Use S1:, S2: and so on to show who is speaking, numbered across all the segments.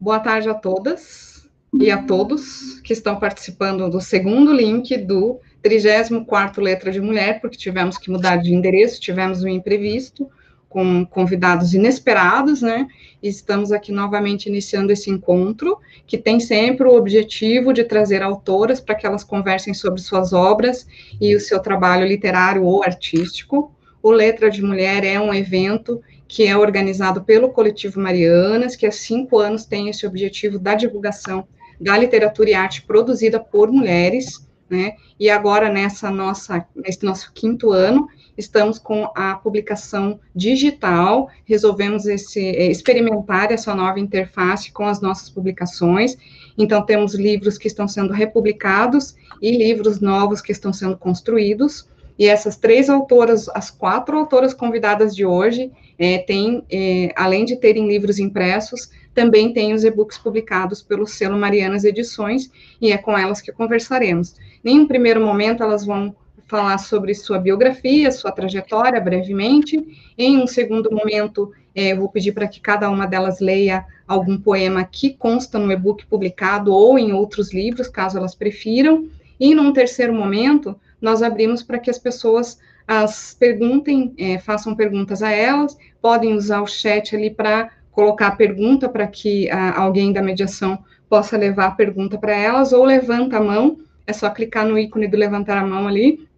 S1: Boa tarde a todas e a todos que estão participando do segundo link do 34º Letra de Mulher, porque tivemos que mudar de endereço, tivemos um imprevisto, com convidados inesperados, né? E estamos aqui novamente iniciando esse encontro, que tem sempre o objetivo de trazer autoras para que elas conversem sobre suas obras e o seu trabalho literário ou artístico. O Letra de Mulher é um evento que é organizado pelo Coletivo Marianas, que há cinco anos tem esse objetivo da divulgação da literatura e arte produzida por mulheres, né? E agora nessa nossa nesse nosso quinto ano estamos com a publicação digital, resolvemos esse é, experimentar essa nova interface com as nossas publicações. Então temos livros que estão sendo republicados e livros novos que estão sendo construídos. E essas três autoras, as quatro autoras convidadas de hoje, é, têm, é, além de terem livros impressos, também têm os e-books publicados pelo selo Marianas Edições, e é com elas que conversaremos. Em um primeiro momento, elas vão falar sobre sua biografia, sua trajetória, brevemente. Em um segundo momento, é, vou pedir para que cada uma delas leia algum poema que consta no e-book publicado ou em outros livros, caso elas prefiram. E num terceiro momento, nós abrimos para que as pessoas as perguntem, é, façam perguntas a elas, podem usar o chat ali para colocar a pergunta para que a, alguém da mediação possa levar a pergunta para elas, ou levanta a mão, é só clicar no ícone do levantar a mão ali,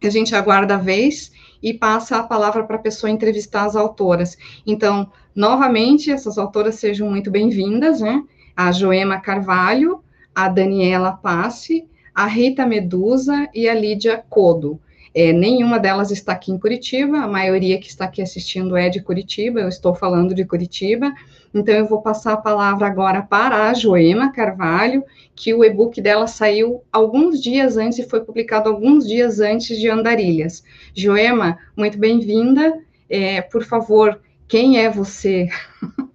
S1: a gente aguarda a vez e passa a palavra para a pessoa entrevistar as autoras. Então, novamente, essas autoras sejam muito bem-vindas, né? A Joema Carvalho, a Daniela Passe, a Rita Medusa e a Lídia Codo. É, nenhuma delas está aqui em Curitiba, a maioria que está aqui assistindo é de Curitiba, eu estou falando de Curitiba, então eu vou passar a palavra agora para a Joema Carvalho, que o e-book dela saiu alguns dias antes e foi publicado alguns dias antes de Andarilhas. Joema, muito bem-vinda, é, por favor, quem é você?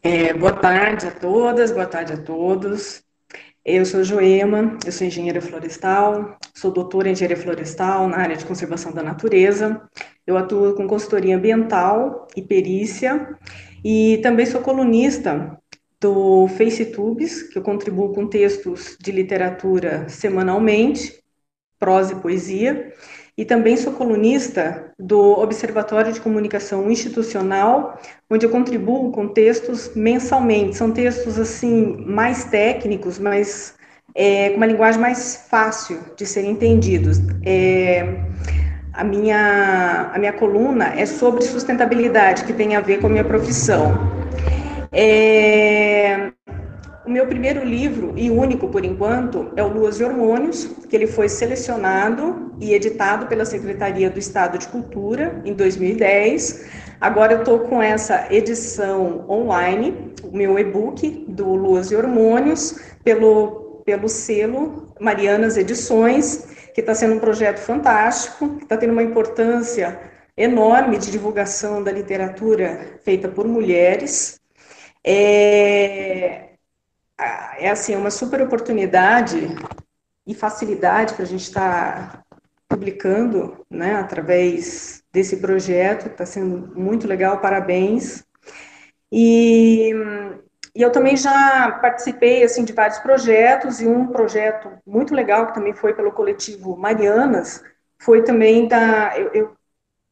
S2: É, boa tarde a todas, boa tarde a todos. Eu sou Joema, eu sou engenheira florestal, sou doutora em engenharia florestal na área de conservação da natureza. Eu atuo com consultoria ambiental e perícia e também sou colunista do FaceTubes, que eu contribuo com textos de literatura semanalmente, prosa e poesia e também sou colunista do Observatório de Comunicação Institucional, onde eu contribuo com textos mensalmente. São textos assim mais técnicos, mas é, com uma linguagem mais fácil de serem entendidos. É, a minha, a minha coluna é sobre sustentabilidade, que tem a ver com a minha profissão. É, o meu primeiro livro, e único por enquanto, é o Luas e Hormônios, que ele foi selecionado e editado pela Secretaria do Estado de Cultura em 2010. Agora eu estou com essa edição online, o meu e-book do Luas e Hormônios, pelo, pelo selo Marianas Edições, que está sendo um projeto fantástico, está tendo uma importância enorme de divulgação da literatura feita por mulheres. É, é assim, uma super oportunidade e facilidade para a gente estar tá publicando, né, através desse projeto, está sendo muito legal, parabéns. E, e, eu também já participei, assim, de vários projetos, e um projeto muito legal, que também foi pelo coletivo Marianas, foi também da, eu, eu,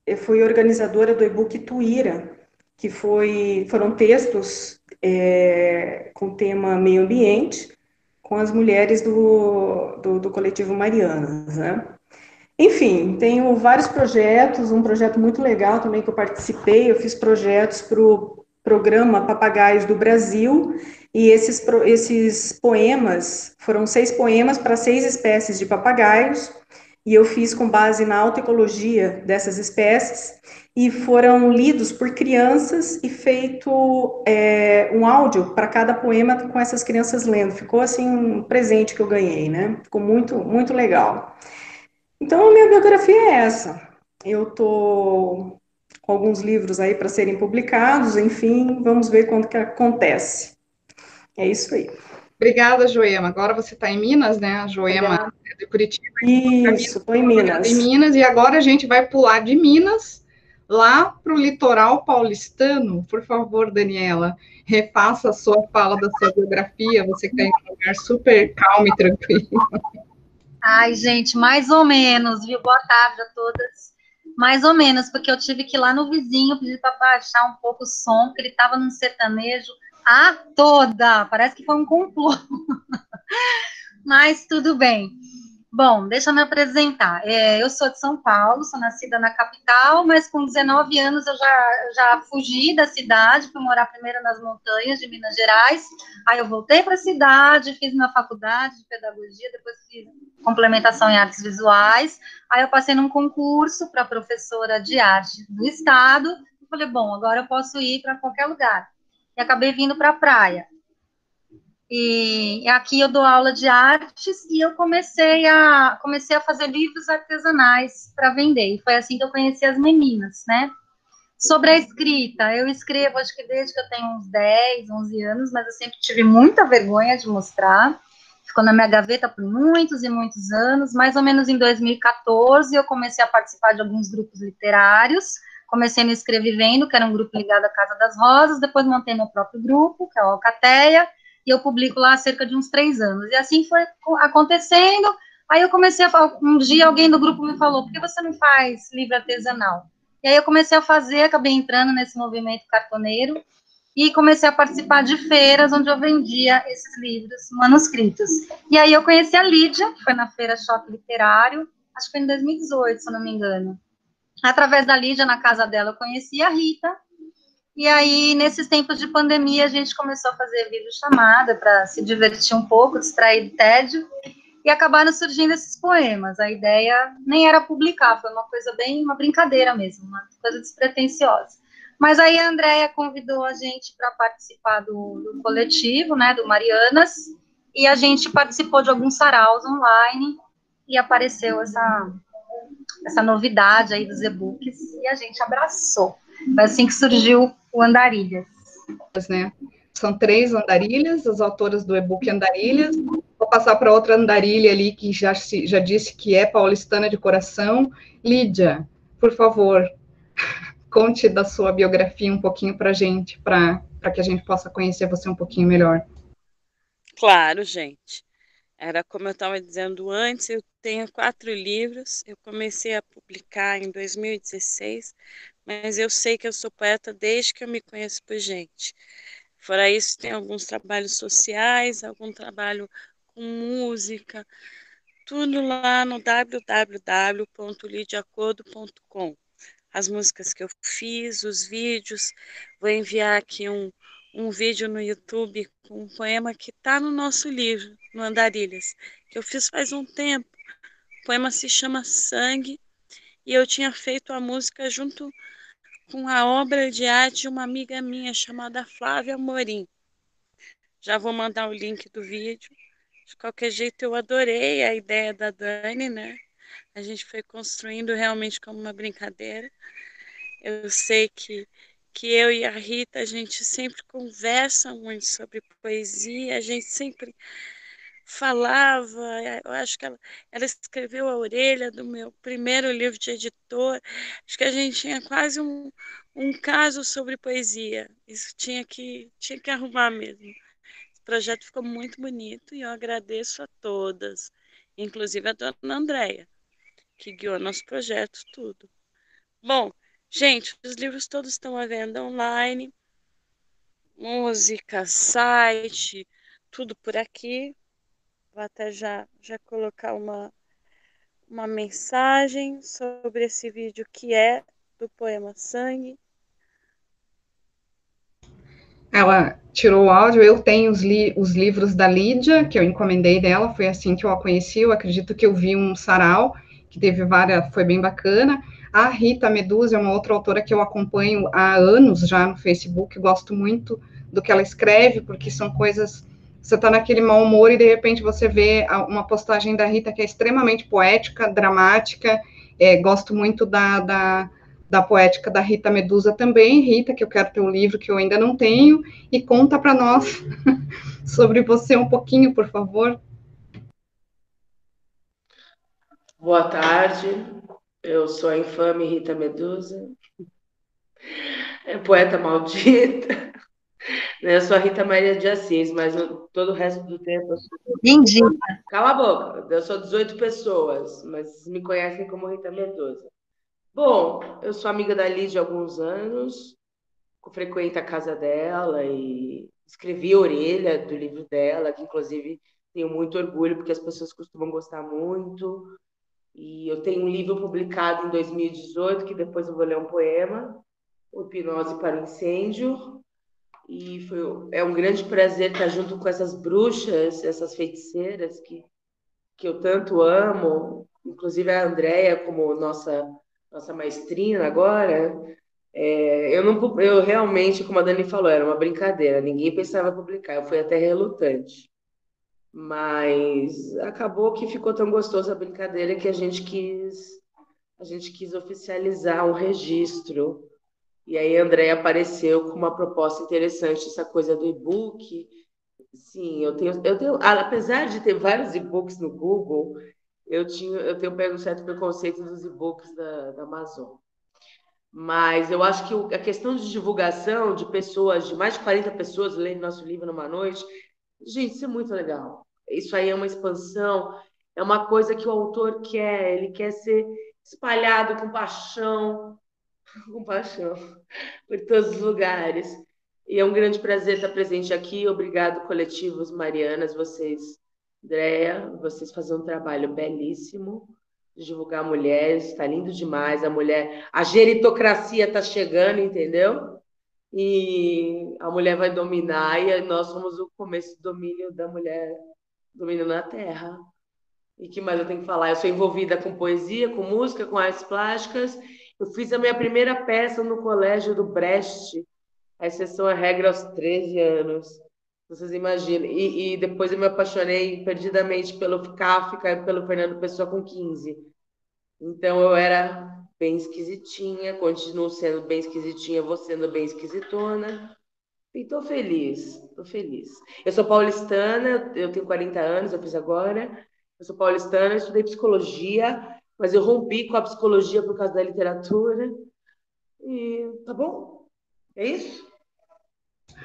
S2: eu fui organizadora do e-book Tuíra, que foi, foram textos é, com o tema meio ambiente, com as mulheres do, do, do coletivo Marianas, né? Enfim, tenho vários projetos, um projeto muito legal também que eu participei, eu fiz projetos para o programa Papagaios do Brasil, e esses, esses poemas, foram seis poemas para seis espécies de papagaios, e eu fiz com base na autoecologia dessas espécies, e foram lidos por crianças e feito é, um áudio para cada poema com essas crianças lendo. Ficou assim um presente que eu ganhei, né? Ficou muito, muito legal. Então, a minha biografia é essa. Eu tô com alguns livros aí para serem publicados, enfim, vamos ver quando que acontece. É isso aí.
S1: Obrigada, Joema. Agora você está em Minas, né? A Joema Obrigada. é de Curitiba.
S2: Isso, estou em Minas.
S1: Em Minas, e agora a gente vai pular de Minas lá para o litoral paulistano. Por favor, Daniela, refaça a sua fala da sua biografia. Você que está em um lugar super calmo e tranquilo.
S3: Ai, gente, mais ou menos, viu? Boa tarde a todas. Mais ou menos, porque eu tive que ir lá no vizinho pedir para baixar um pouco o som, porque ele estava num sertanejo a toda. Parece que foi um complô. Mas tudo bem. Bom, deixa eu me apresentar. É, eu sou de São Paulo, sou nascida na capital, mas com 19 anos eu já, já fugi da cidade, fui morar primeiro nas montanhas de Minas Gerais. Aí eu voltei para a cidade, fiz minha faculdade de pedagogia, depois fiz complementação em artes visuais. Aí eu passei num concurso para professora de arte do estado. Falei, bom, agora eu posso ir para qualquer lugar. E acabei vindo para a praia. E aqui eu dou aula de artes e eu comecei a comecei a fazer livros artesanais para vender. E foi assim que eu conheci as meninas, né? Sobre a escrita, eu escrevo acho que desde que eu tenho uns 10, 11 anos, mas eu sempre tive muita vergonha de mostrar. Ficou na minha gaveta por muitos e muitos anos. Mais ou menos em 2014, eu comecei a participar de alguns grupos literários. Comecei no Escrevivendo, que era um grupo ligado à Casa das Rosas. Depois montei meu próprio grupo, que é o Alcateia e eu publico lá há cerca de uns três anos. E assim foi acontecendo. Aí eu comecei a falar, um dia alguém do grupo me falou, por que você não faz livro artesanal? E aí eu comecei a fazer, acabei entrando nesse movimento cartoneiro e comecei a participar de feiras onde eu vendia esses livros manuscritos. E aí eu conheci a Lídia, que foi na feira Shopping Literário, acho que foi em 2018, se não me engano. Através da Lídia, na casa dela, eu conheci a Rita, e aí, nesses tempos de pandemia, a gente começou a fazer videochamada para se divertir um pouco, distrair do tédio, e acabaram surgindo esses poemas. A ideia nem era publicar, foi uma coisa bem, uma brincadeira mesmo, uma coisa despretensiosa. Mas aí a Andrea convidou a gente para participar do, do, coletivo, né, do Marianas, e a gente participou de alguns saraus online, e apareceu essa, essa novidade aí dos e-books, e a gente abraçou. Foi assim que surgiu o Andarilhas.
S1: Né? São três andarilhas, as autoras do e-book Andarilhas. Vou passar para outra andarilha ali que já, já disse que é paulistana de coração. Lídia, por favor, conte da sua biografia um pouquinho para a gente, para que a gente possa conhecer você um pouquinho melhor.
S4: Claro, gente. Era como eu estava dizendo antes, eu tenho quatro livros. Eu comecei a publicar em 2016, mas eu sei que eu sou poeta desde que eu me conheço por gente. Fora isso, tem alguns trabalhos sociais, algum trabalho com música, tudo lá no www.lideacordo.com. As músicas que eu fiz, os vídeos, vou enviar aqui um, um vídeo no YouTube com um poema que está no nosso livro, no Andarilhas, que eu fiz faz um tempo. O poema se chama Sangue e eu tinha feito a música junto com a obra de arte de uma amiga minha chamada Flávia Morim. Já vou mandar o link do vídeo. De qualquer jeito, eu adorei a ideia da Dani, né? A gente foi construindo realmente como uma brincadeira. Eu sei que, que eu e a Rita, a gente sempre conversa muito sobre poesia, a gente sempre falava, eu acho que ela, ela escreveu a orelha do meu primeiro livro de editor, acho que a gente tinha quase um, um caso sobre poesia, isso tinha que, tinha que arrumar mesmo. O projeto ficou muito bonito e eu agradeço a todas, inclusive a dona Andréia, que guiou nosso projeto, tudo. Bom, gente, os livros todos estão à venda online, música, site, tudo por aqui. Vou até já, já colocar uma, uma mensagem sobre esse vídeo que é do poema Sangue.
S1: Ela tirou o áudio, eu tenho os, li os livros da Lídia, que eu encomendei dela, foi assim que eu a conheci, eu acredito que eu vi um sarau, que teve várias, foi bem bacana. A Rita Medusa é uma outra autora que eu acompanho há anos já no Facebook, gosto muito do que ela escreve, porque são coisas você está naquele mau humor e de repente você vê uma postagem da Rita que é extremamente poética, dramática. É, gosto muito da, da, da, poética da Rita Medusa também. Rita, que eu quero ter um livro que eu ainda não tenho, e conta para nós sobre você um pouquinho, por favor.
S5: Boa tarde, eu sou a infame Rita Medusa. É poeta maldita. Eu sou a Rita Maria de Assis, mas eu, todo o resto do tempo eu sou.
S3: Entendi.
S5: Cala a boca, eu sou 18 pessoas, mas me conhecem como Rita Medosa. Bom, eu sou amiga da Lídia há alguns anos, frequento a casa dela e escrevi a orelha do livro dela, que inclusive tenho muito orgulho, porque as pessoas costumam gostar muito. E eu tenho um livro publicado em 2018, que depois eu vou ler um poema, O Hipnose para o Incêndio. E foi, é um grande prazer estar junto com essas bruxas, essas feiticeiras que, que eu tanto amo, inclusive a Andrea como nossa nossa maestrina agora. É, eu não eu realmente, como a Dani falou, era uma brincadeira, ninguém pensava publicar, eu fui até relutante. Mas acabou que ficou tão gostosa a brincadeira que a gente quis a gente quis oficializar um registro. E aí a André apareceu com uma proposta interessante, essa coisa do e-book. Sim, eu tenho, eu tenho, apesar de ter vários e-books no Google, eu tinha, eu tenho pego um certo preconceito dos e-books da, da Amazon. Mas eu acho que a questão de divulgação de pessoas, de mais de 40 pessoas lendo nosso livro numa noite, gente, isso é muito legal. Isso aí é uma expansão, é uma coisa que o autor quer, ele quer ser espalhado com paixão, com paixão, por todos os lugares. E é um grande prazer estar presente aqui. Obrigado, coletivos Marianas, vocês, Andréia, vocês fazem um trabalho belíssimo de divulgar mulheres, está lindo demais. A mulher, a geritocracia está chegando, entendeu? E a mulher vai dominar, e nós somos o começo do domínio da mulher dominando a terra. E que mais eu tenho que falar? Eu sou envolvida com poesia, com música, com artes plásticas. Eu fiz a minha primeira peça no colégio do Brecht, a exceção à regra aos 13 anos. Vocês imaginam. E, e, depois eu me apaixonei perdidamente pelo Kafka e pelo Fernando Pessoa com 15. Então eu era bem esquisitinha, continuo sendo bem esquisitinha, vou sendo bem esquisitona. E tô feliz, tô feliz. Eu sou paulistana, eu tenho 40 anos, eu fiz agora. Eu sou paulistana, estudei psicologia, mas eu rompi com a psicologia por causa da literatura. E tá bom? É isso?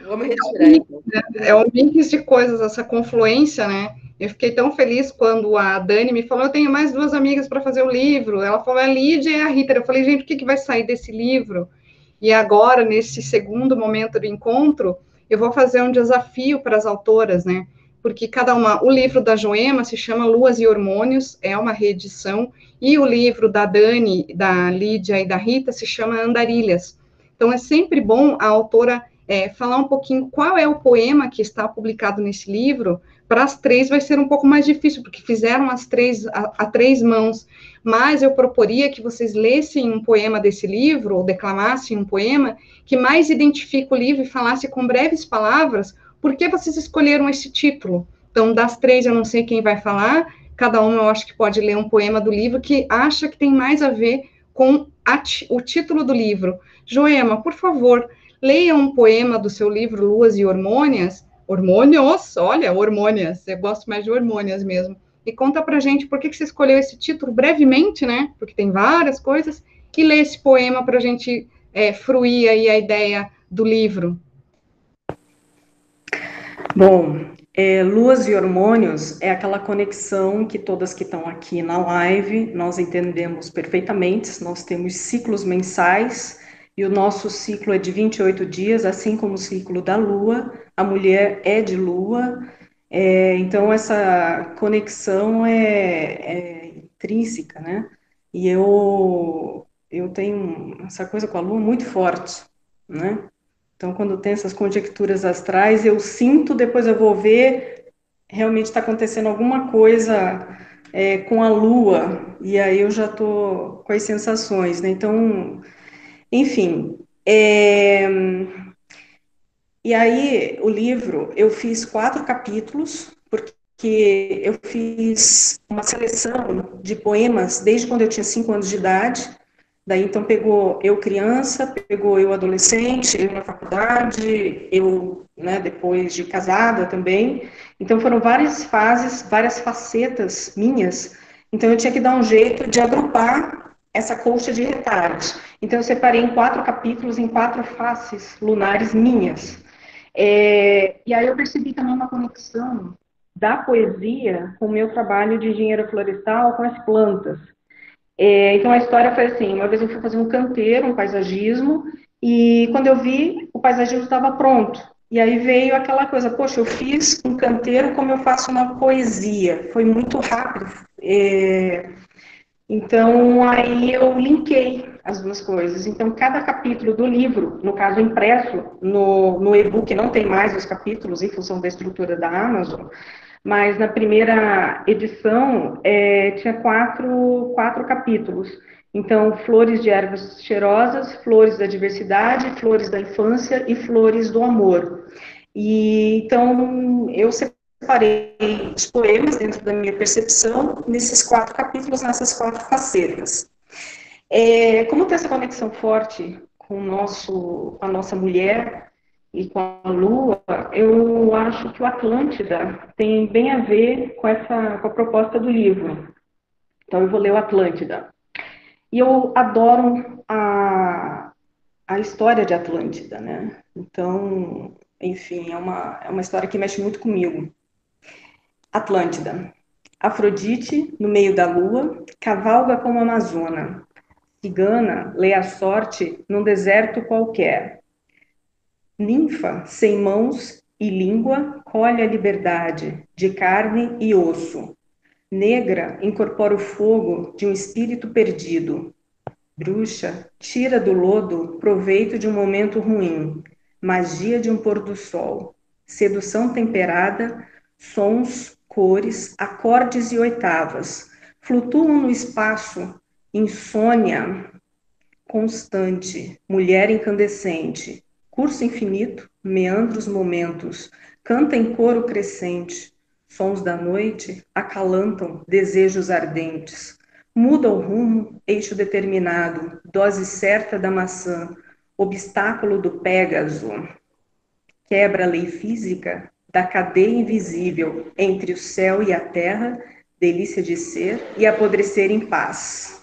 S1: Vou me retirar. Então. É um mix de coisas, essa confluência, né? Eu fiquei tão feliz quando a Dani me falou: eu tenho mais duas amigas para fazer o livro. Ela falou: a Lídia e a Rita. Eu falei: gente, o que, que vai sair desse livro? E agora, nesse segundo momento do encontro, eu vou fazer um desafio para as autoras, né? Porque cada uma, o livro da Joema se chama Luas e Hormônios, é uma reedição, e o livro da Dani, da Lídia e da Rita se chama Andarilhas. Então é sempre bom a autora é, falar um pouquinho qual é o poema que está publicado nesse livro, para as três vai ser um pouco mais difícil, porque fizeram as três a, a, três mãos. Mas eu proporia que vocês lessem um poema desse livro, ou declamassem um poema, que mais identifique o livro e falasse com breves palavras por que vocês escolheram esse título. Então, das três, eu não sei quem vai falar, cada um eu acho que pode ler um poema do livro que acha que tem mais a ver com a, o título do livro. Joema, por favor, leia um poema do seu livro Luas e Hormônias Hormônios, olha, hormônias, eu gosto mais de hormônias mesmo. E conta pra gente por que, que você escolheu esse título brevemente, né? Porque tem várias coisas, e lê esse poema para a gente é, fruir aí a ideia do livro.
S2: Bom, é, Luas e Hormônios é aquela conexão que todas que estão aqui na live nós entendemos perfeitamente. Nós temos ciclos mensais e o nosso ciclo é de 28 dias, assim como o ciclo da Lua, a mulher é de Lua, é, então essa conexão é, é, intrínseca, né? E eu, eu tenho essa coisa com a Lua muito forte, né? Então, quando tem essas conjecturas astrais, eu sinto, depois eu vou ver, realmente está acontecendo alguma coisa é, com a Lua, e aí eu já estou com as sensações, né? Então, enfim, é... e aí o livro eu fiz quatro capítulos, porque eu fiz uma seleção de poemas desde quando eu tinha cinco anos de idade. Daí então pegou eu criança, pegou eu adolescente, eu na faculdade, eu né, depois de casada também. Então foram várias fases, várias facetas minhas. Então eu tinha que dar um jeito de agrupar essa colcha de retalhos. Então, eu separei em quatro capítulos, em quatro faces lunares minhas. É, e aí eu percebi também uma conexão da poesia com o meu trabalho de engenheiro florestal com as plantas. É, então, a história foi assim, uma vez eu fui fazer um canteiro, um paisagismo, e quando eu vi, o paisagismo estava pronto. E aí veio aquela coisa, poxa, eu fiz um canteiro como eu faço uma poesia. Foi muito rápido. É... Então, aí eu linkei as duas coisas. Então, cada capítulo do livro, no caso impresso no, no e-book, não tem mais os capítulos em função da estrutura da Amazon, mas na primeira edição é, tinha quatro, quatro capítulos. Então, flores de ervas cheirosas, flores da diversidade, flores da infância e flores do amor. E então eu separei os poemas dentro da minha percepção nesses quatro capítulos, nessas quatro facetas. É, como tem essa conexão forte com nosso, a nossa mulher e com a Lua, eu acho que o Atlântida tem bem a ver com essa com a proposta do livro. Então eu vou ler o Atlântida. E eu adoro a, a história de Atlântida, né? Então, enfim, é uma, é uma história que mexe muito comigo. Atlântida. Afrodite, no meio da lua, cavalga como Amazona. Cigana lê a sorte num deserto qualquer. Ninfa, sem mãos e língua, colhe a liberdade de carne e osso. Negra incorpora o fogo de um espírito perdido. Bruxa tira do lodo proveito de um momento ruim. Magia de um pôr do sol. Sedução temperada, sons, cores, acordes e oitavas. Flutuam no espaço, insônia constante, mulher incandescente. Curso infinito, meandros momentos. Canta em coro crescente Sons da noite acalantam desejos ardentes. Muda o rumo, eixo determinado, dose certa da maçã, obstáculo do Pégaso. Quebra a lei física da cadeia invisível entre o céu e a terra, delícia de ser e apodrecer em paz.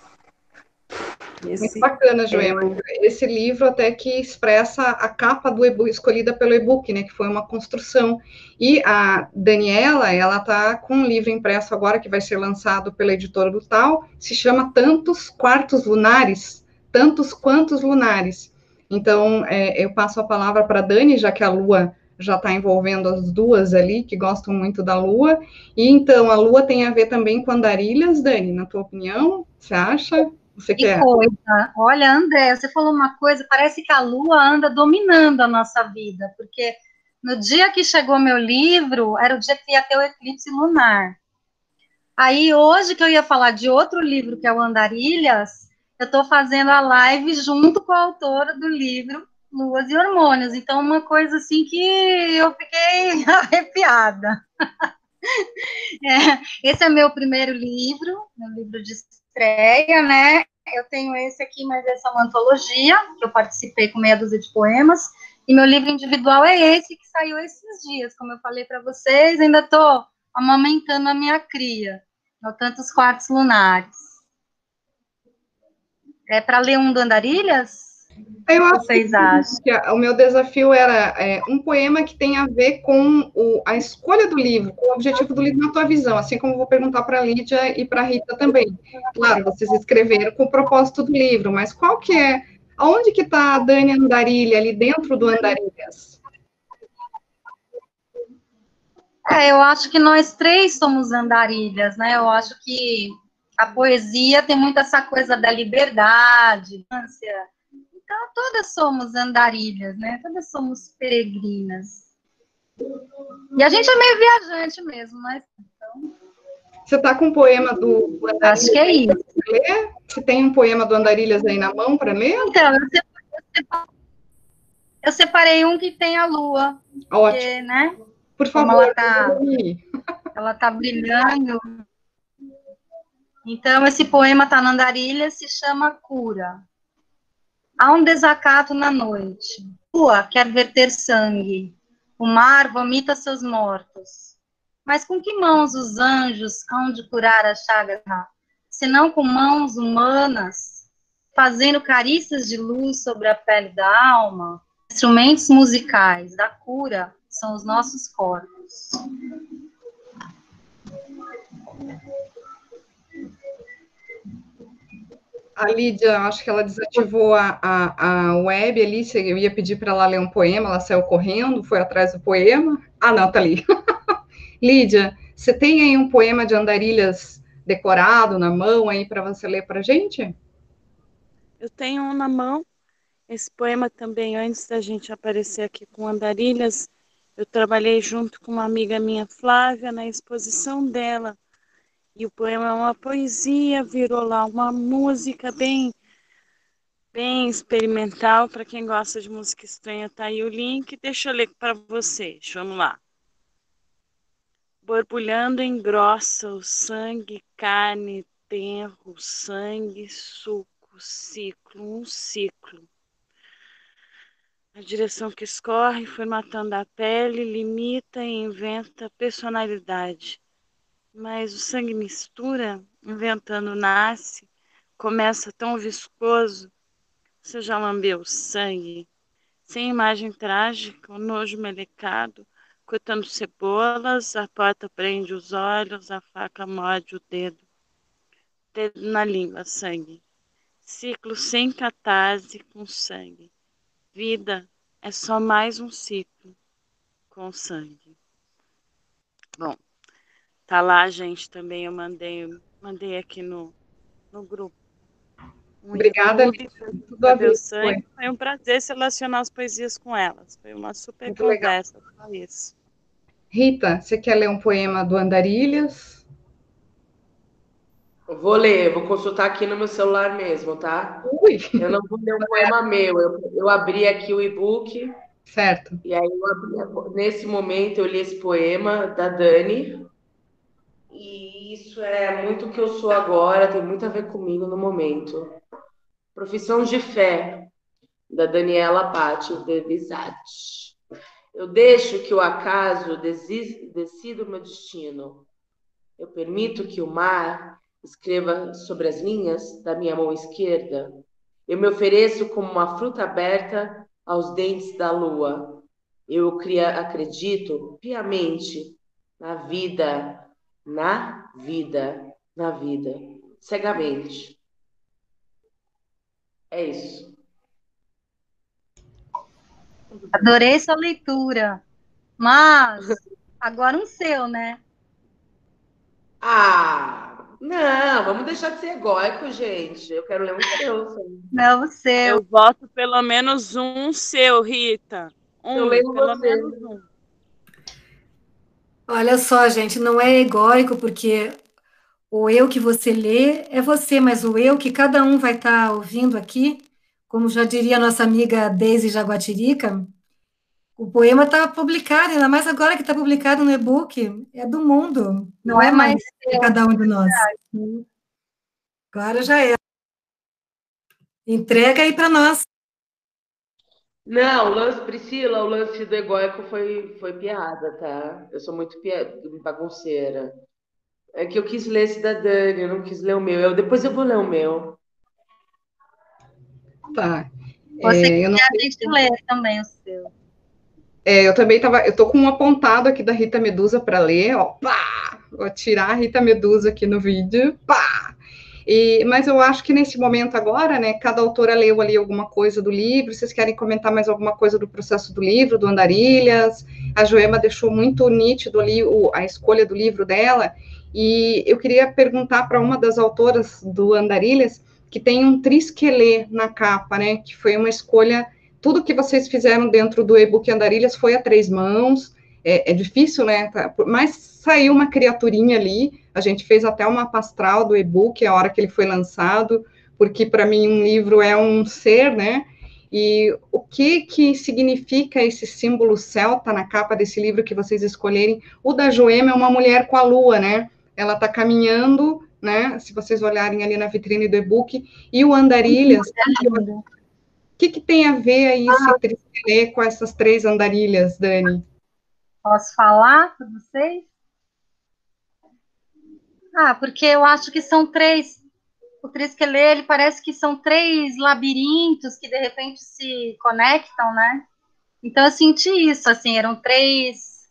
S1: Esse Muito bacana, Joema. É... Esse livro até que expressa a capa do e-book, escolhida pelo e-book, né, que foi uma construção. E a Daniela, ela está com um livro impresso agora, que vai ser lançado pela editora do Tal, se chama Tantos Quartos Lunares, Tantos Quantos Lunares. Então, é, eu passo a palavra para a Dani, já que a Lua já está envolvendo as duas ali, que gostam muito da Lua. E então, a Lua tem a ver também com andarilhas, Dani, na tua opinião? Você acha? Você que quer?
S3: coisa. Olha, André, você falou uma coisa, parece que a lua anda dominando a nossa vida, porque no dia que chegou meu livro, era o dia que ia ter o eclipse lunar. Aí, hoje que eu ia falar de outro livro, que é o Andarilhas, eu estou fazendo a live junto com a autora do livro Luas e Hormônios. Então, uma coisa assim que eu fiquei arrepiada. É, esse é meu primeiro livro, meu livro de estreia, né? Eu tenho esse aqui, mas essa é uma antologia, que eu participei com meia dúzia de poemas. E meu livro individual é esse, que saiu esses dias, como eu falei para vocês. Ainda estou amamentando a minha cria, no Tantos Quartos Lunares. É para ler um do Andarilhas?
S1: Eu acho Vocês acham? que o meu desafio era é, um poema que tem a ver com o, a escolha do livro, com o objetivo do livro na tua visão, assim como vou perguntar para a Lídia e para a Rita também. Claro, vocês escreveram com o propósito do livro, mas qual que é, onde que está a Dani Andarilha ali dentro do Andarilhas?
S3: É, eu acho que nós três somos andarilhas, né? Eu acho que a poesia tem muito essa coisa da liberdade, ânsia, então, todas somos andarilhas, né? Todas somos peregrinas. E a gente é meio viajante mesmo, mas então...
S1: Você está com um poema do,
S3: do Acho que é isso.
S1: Ler? Você tem um poema do Andarilhas aí na mão para ler?
S3: Então, eu separei, eu separei, um que tem a lua.
S1: Ótimo. Porque,
S3: né?
S1: Por favor.
S3: Ela está ela tá brilhando. Então, esse poema está na Andarilha, se chama Cura. Há um desacato na noite. Lua quer verter sangue. O mar vomita seus mortos. Mas com que mãos os anjos hão de curar a chaga, senão com mãos humanas? fazendo carícias de luz sobre a pele da alma, instrumentos musicais da cura são os nossos corpos.
S1: A Lídia, acho que ela desativou a, a, a web ali, eu ia pedir para ela ler um poema, ela saiu correndo, foi atrás do poema. Ah, não, tá ali. Lídia, você tem aí um poema de andarilhas decorado na mão aí para você ler para gente?
S4: Eu tenho um na mão. Esse poema também, antes da gente aparecer aqui com andarilhas, eu trabalhei junto com uma amiga minha, Flávia, na exposição dela e o poema é uma poesia, virou lá uma música bem bem experimental para quem gosta de música estranha. Tá aí o link, deixa eu ler para vocês. Vamos lá. Borbulhando engrossa o sangue, carne, tenro, sangue, suco, ciclo, um ciclo. A direção que escorre, formatando a pele, limita e inventa personalidade mas o sangue mistura, inventando nasce, começa tão viscoso. Você já lambeu sangue, sem imagem trágica, o nojo melecado, cortando cebolas, a porta prende os olhos, a faca morde o dedo. Dedo na língua, sangue. Ciclo sem catarse com sangue. Vida é só mais um ciclo com sangue. Bom, Tá lá, gente, também eu mandei, mandei aqui no, no grupo.
S1: Um Obrigada, YouTube,
S4: tudo a ver. Sangue. Foi um prazer selecionar as poesias com elas. Foi uma super Muito conversa legal. isso.
S1: Rita, você quer ler um poema do Andarilhas?
S5: vou ler, vou consultar aqui no meu celular mesmo, tá? Ui. Eu não vou ler um poema meu, eu, eu abri aqui o e-book.
S1: Certo.
S5: E aí, abri, nesse momento, eu li esse poema da Dani, e isso é muito o que eu sou agora, tem muito a ver comigo no momento. Profissão de fé, da Daniela Patti de. Eu deixo que o acaso decida o meu destino. Eu permito que o mar escreva sobre as linhas da minha mão esquerda. Eu me ofereço como uma fruta aberta aos dentes da lua. Eu acredito piamente na vida na vida, na vida, cegamente. É isso.
S3: Adorei sua leitura. Mas agora um seu, né?
S5: Ah, não, vamos deixar de ser egóico, gente. Eu quero ler um seu.
S3: Não, o seu.
S4: Eu voto pelo menos um seu, Rita. Um,
S5: eu leio pelo você. menos um.
S6: Olha só, gente, não é egóico, porque o eu que você lê é você, mas o eu que cada um vai estar tá ouvindo aqui, como já diria a nossa amiga Deise Jaguatirica, o poema está publicado, ainda mais agora que está publicado no e-book, é do mundo, não, não é, é mais de cada um de nós. Agora já é. Entrega aí para nós.
S5: Não, o lance, Priscila, o lance do egóico foi, foi piada, tá? Eu sou muito bagunceira. É que eu quis ler esse da Dani, eu não quis ler o meu. Eu, depois eu vou ler o meu.
S1: Tá.
S3: Você é, eu não a gente ler também o seu.
S1: É, eu também tava, eu tô com um apontado aqui da Rita Medusa para ler, ó, pá! Vou tirar a Rita Medusa aqui no vídeo, pá! E, mas eu acho que nesse momento agora, né, cada autora leu ali alguma coisa do livro, vocês querem comentar mais alguma coisa do processo do livro, do Andarilhas? A Joema deixou muito nítido ali o, a escolha do livro dela, e eu queria perguntar para uma das autoras do Andarilhas, que tem um trisquelê na capa, né, que foi uma escolha, tudo que vocês fizeram dentro do e-book Andarilhas foi a três mãos, é, é difícil, né, tá, mas saiu uma criaturinha ali, a gente fez até uma pastral do e-book a hora que ele foi lançado, porque para mim um livro é um ser, né? E o que que significa esse símbolo celta na capa desse livro que vocês escolherem? O da Joema é uma mulher com a lua, né? Ela está caminhando, né? Se vocês olharem ali na vitrine do e-book, e o Andarilhas. O que, que tem a ver aí ah. com essas três andarilhas, Dani?
S3: Posso falar para vocês? Ah, porque eu acho que são três o Triskelê, ele parece que são três labirintos que de repente se conectam, né? Então eu senti isso, assim, eram três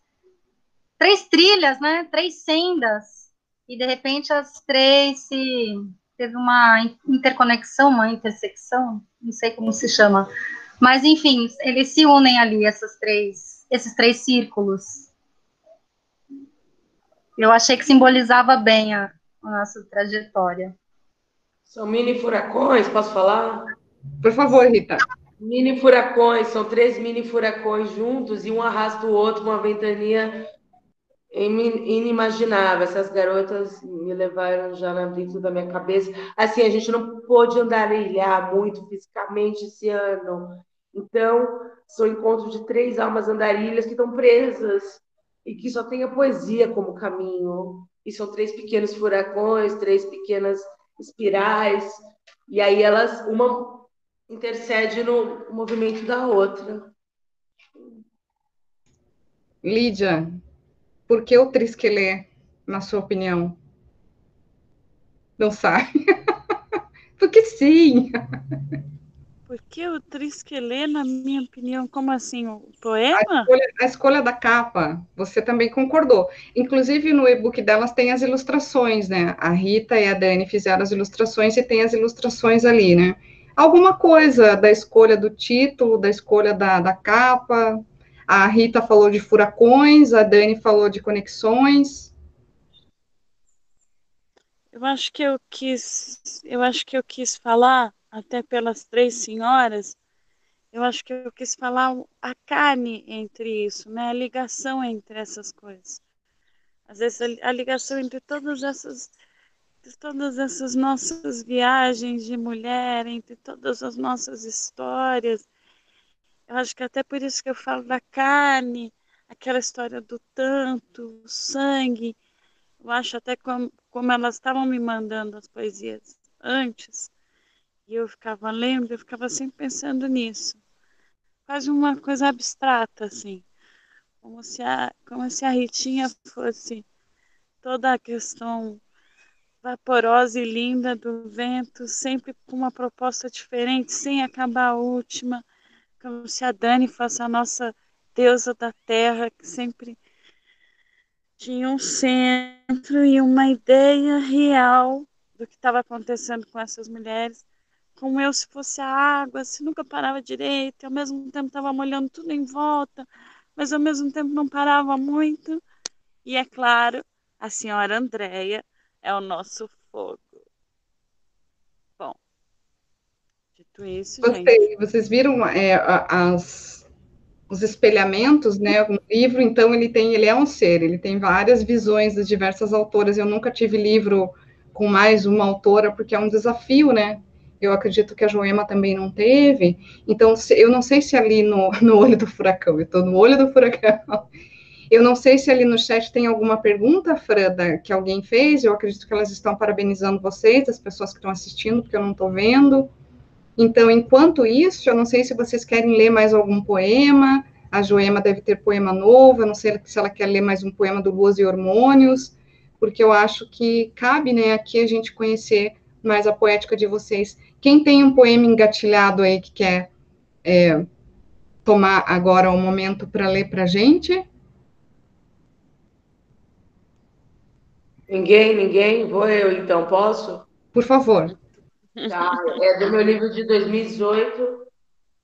S3: três trilhas, né? Três sendas. E de repente as três se teve uma interconexão, uma intersecção, não sei como se chama. Mas enfim, eles se unem ali essas três, esses três círculos. Eu achei que simbolizava bem a, a nossa trajetória.
S5: São mini furacões, posso falar?
S1: Por favor, Rita.
S5: Mini furacões, são três mini furacões juntos e um arrasta o outro, uma ventania inimaginável. Essas garotas me levaram já dentro da minha cabeça. Assim, a gente não pôde andarilhar muito fisicamente esse ano. Então, são encontros de três almas andarilhas que estão presas e que só tem a poesia como caminho. E são três pequenos furacões, três pequenas espirais, e aí elas, uma intercede no movimento da outra.
S1: Lídia, por que o trisquelê, na sua opinião? Não sabe? Porque sim.
S4: Porque o Trisquelê, na minha opinião, como assim? O poema?
S1: A escolha, a escolha, da capa, você também concordou. Inclusive, no e-book delas tem as ilustrações, né? A Rita e a Dani fizeram as ilustrações e tem as ilustrações ali, né? Alguma coisa da escolha do título, da escolha da, da capa. A Rita falou de furacões, a Dani falou de conexões.
S4: Eu acho que eu quis, eu acho que eu quis falar até pelas três senhoras, eu acho que eu quis falar a carne entre isso, né? A ligação entre essas coisas. Às vezes a, ligação entre todas essas todas essas nossas viagens de mulher, entre todas as nossas histórias. Eu acho que até por isso que eu falo da carne, aquela história do tanto, o sangue. Eu acho até como, como elas estavam me mandando as poesias antes, e eu ficava lendo, eu ficava sempre pensando nisso. Quase uma coisa abstrata, assim. Como se a, como se a Ritinha fosse toda a questão vaporosa e linda do vento, sempre com uma proposta diferente, sem acabar a última. Como se a Dani fosse a nossa deusa da terra, que sempre tinha um centro e uma ideia real do que estava acontecendo com essas mulheres como eu se fosse a água, se nunca parava direito, ao mesmo tempo estava molhando tudo em volta, mas ao mesmo tempo não parava muito. E é claro, a senhora Andréia é o nosso fogo. Bom, dito isso,
S1: Gostei.
S4: gente.
S1: Vocês viram é, as, os espelhamentos, né? O livro, então, ele tem, ele é um ser, ele tem várias visões das diversas autoras. Eu nunca tive livro com mais uma autora, porque é um desafio, né? Eu acredito que a Joema também não teve. Então, eu não sei se ali no, no olho do furacão, eu estou no olho do furacão. Eu não sei se ali no chat tem alguma pergunta, Freda, que alguém fez. Eu acredito que elas estão parabenizando vocês, as pessoas que estão assistindo, porque eu não estou vendo. Então, enquanto isso, eu não sei se vocês querem ler mais algum poema. A Joema deve ter poema novo. Eu não sei se ela quer ler mais um poema do Luas e Hormônios, porque eu acho que cabe, né, aqui a gente conhecer mais a poética de vocês. Quem tem um poema engatilhado aí que quer é, tomar agora um momento para ler para a gente?
S5: Ninguém, ninguém? Vou eu então, posso?
S1: Por favor.
S5: Tá, é do meu livro de 2018.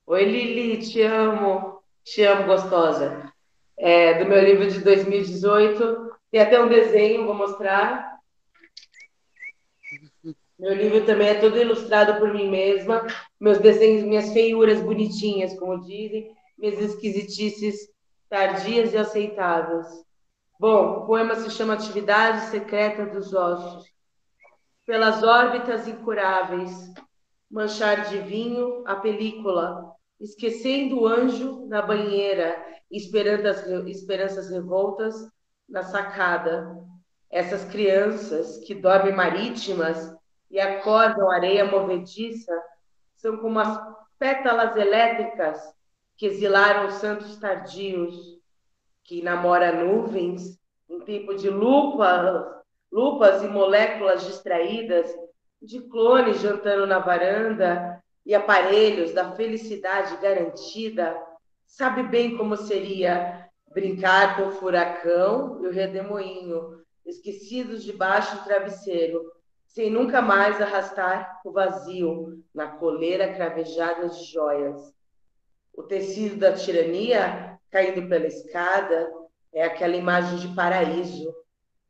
S5: Oi, Lili, te amo. Te amo, gostosa. É do meu livro de 2018. Tem até um desenho, vou mostrar. Meu livro também é todo ilustrado por mim mesma. Meus desenhos, minhas feiuras bonitinhas, como dizem, minhas esquisitices tardias e aceitáveis. Bom, o poema se chama Atividade Secreta dos Ossos. Pelas órbitas incuráveis, manchar de vinho a película, esquecendo o anjo na banheira, esperando as esperanças revoltas na sacada. Essas crianças que dormem marítimas e acordam areia movediça são como as pétalas elétricas que exilaram os santos tardios, que namora nuvens em tempo de lupa, lupas e moléculas distraídas de clones jantando na varanda e aparelhos da felicidade garantida, sabe bem como seria brincar com o furacão e o redemoinho, esquecidos debaixo do travesseiro, sem nunca mais arrastar o vazio na coleira cravejada de joias. O tecido da tirania caindo pela escada é aquela imagem de paraíso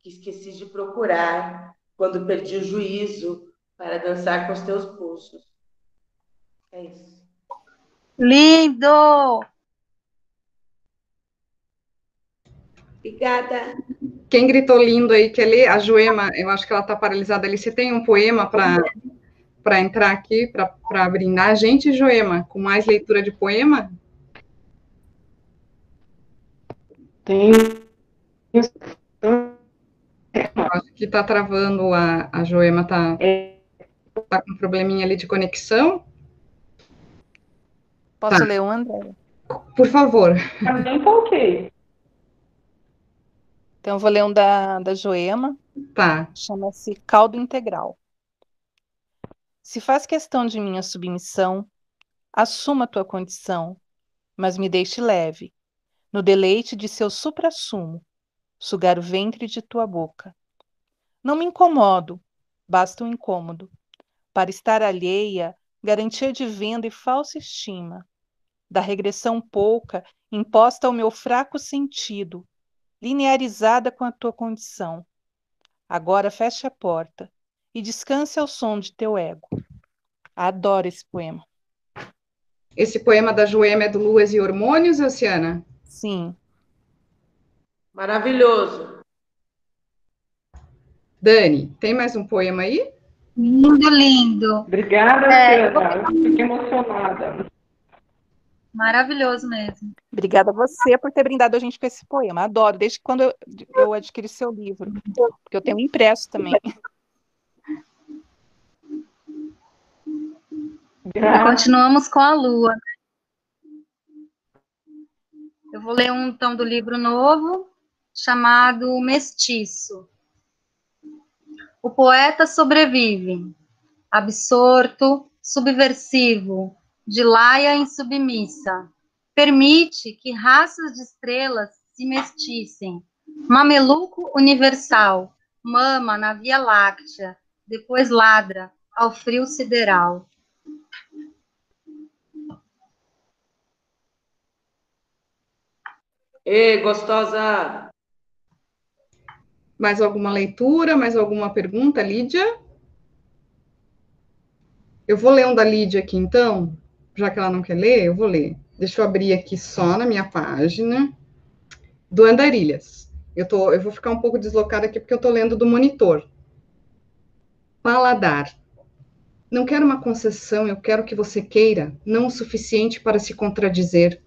S5: que esqueci de procurar quando perdi o juízo para dançar com os teus pulsos. É isso.
S3: Lindo!
S2: Obrigada.
S1: Quem gritou lindo aí, quer ler? A Joema, eu acho que ela está paralisada ali. Você tem um poema para entrar aqui, para brindar a gente, Joema, com mais leitura de poema?
S7: Tem.
S1: Acho que está travando a, a Joema, está tá com um probleminha ali de conexão.
S8: Posso
S1: Tá.
S8: ler um, André?
S1: Por favor.
S7: Também tá ok.
S8: Então, eu vou ler um da, da Joema,
S1: Tá.
S8: chama-se Caldo Integral. Se faz questão de minha submissão, assuma tua condição, mas me deixe leve, no deleite de seu suprassumo, sugar o ventre de tua boca. Não me incomodo, basta um incômodo. Para estar alheia, garantia de venda e falsa estima, da regressão pouca imposta ao meu fraco sentido, linearizada com a tua condição. Agora feche a porta e descanse ao som de teu ego. Adoro esse poema.
S1: Esse poema da Joema é do Luas e Hormônios, Oceana?
S8: Sim.
S5: Maravilhoso.
S1: Dani, tem mais um poema aí?
S3: Lindo, lindo.
S7: Obrigada,
S3: É. Eu
S7: Fiquei emocionada.
S3: Maravilhoso mesmo.
S8: Obrigada a você por ter brindado a gente com esse poema. Adoro, desde quando eu, eu adquiri seu livro, porque eu tenho impresso também.
S7: Graças.
S3: Continuamos com a lua. Eu vou ler um então do livro novo, chamado Mestiço. O poeta sobrevive, absorto, subversivo, de laia insubmissa. Permite que raças de estrelas se mesticem. Mameluco universal, mama na Via Láctea, depois ladra ao frio sideral.
S5: Ê, gostosa!
S1: Mais alguma leitura? Mais alguma pergunta, Lídia? Eu vou ler um da Lídia aqui, então, já que ela não quer ler, eu vou ler. Deixa eu abrir aqui só na minha página do Andarilhas. Eu, tô, eu vou ficar um pouco deslocada aqui porque eu estou lendo do monitor. Paladar. Não quero uma concessão, eu quero que você queira, não o suficiente para se contradizer,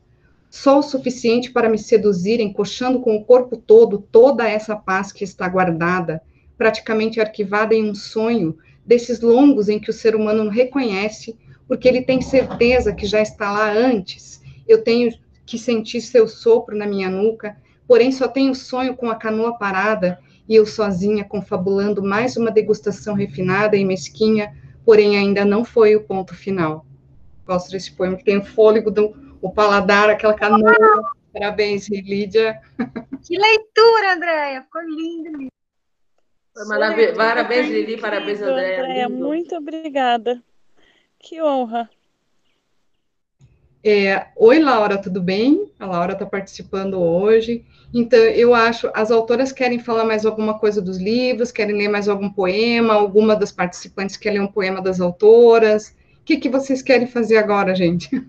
S1: só o suficiente para me seduzir, encoxando com o corpo todo toda essa paz que está guardada, praticamente arquivada em um sonho, desses longos em que o ser humano reconhece, porque ele tem certeza que já está lá antes. Eu tenho que sentir seu sopro na minha nuca, porém só tenho sonho com a canoa parada e eu sozinha confabulando mais uma degustação refinada e mesquinha, porém ainda não foi o ponto final. Gosto desse poema que tem o fôlego do o paladar, aquela canoa. Parabéns, Lídia.
S3: Que leitura, Andréia! Ficou lindo. lindo.
S5: Parabéns, Lili. Parabéns, Andréia.
S4: Andréia, muito obrigada. Que honra.
S1: É, Oi, Laura, tudo bem? A Laura está participando hoje. Então, eu acho, as autoras querem falar mais alguma coisa dos livros, querem ler mais algum poema, alguma das participantes quer ler um poema das autoras. O que, que vocês querem fazer agora, gente?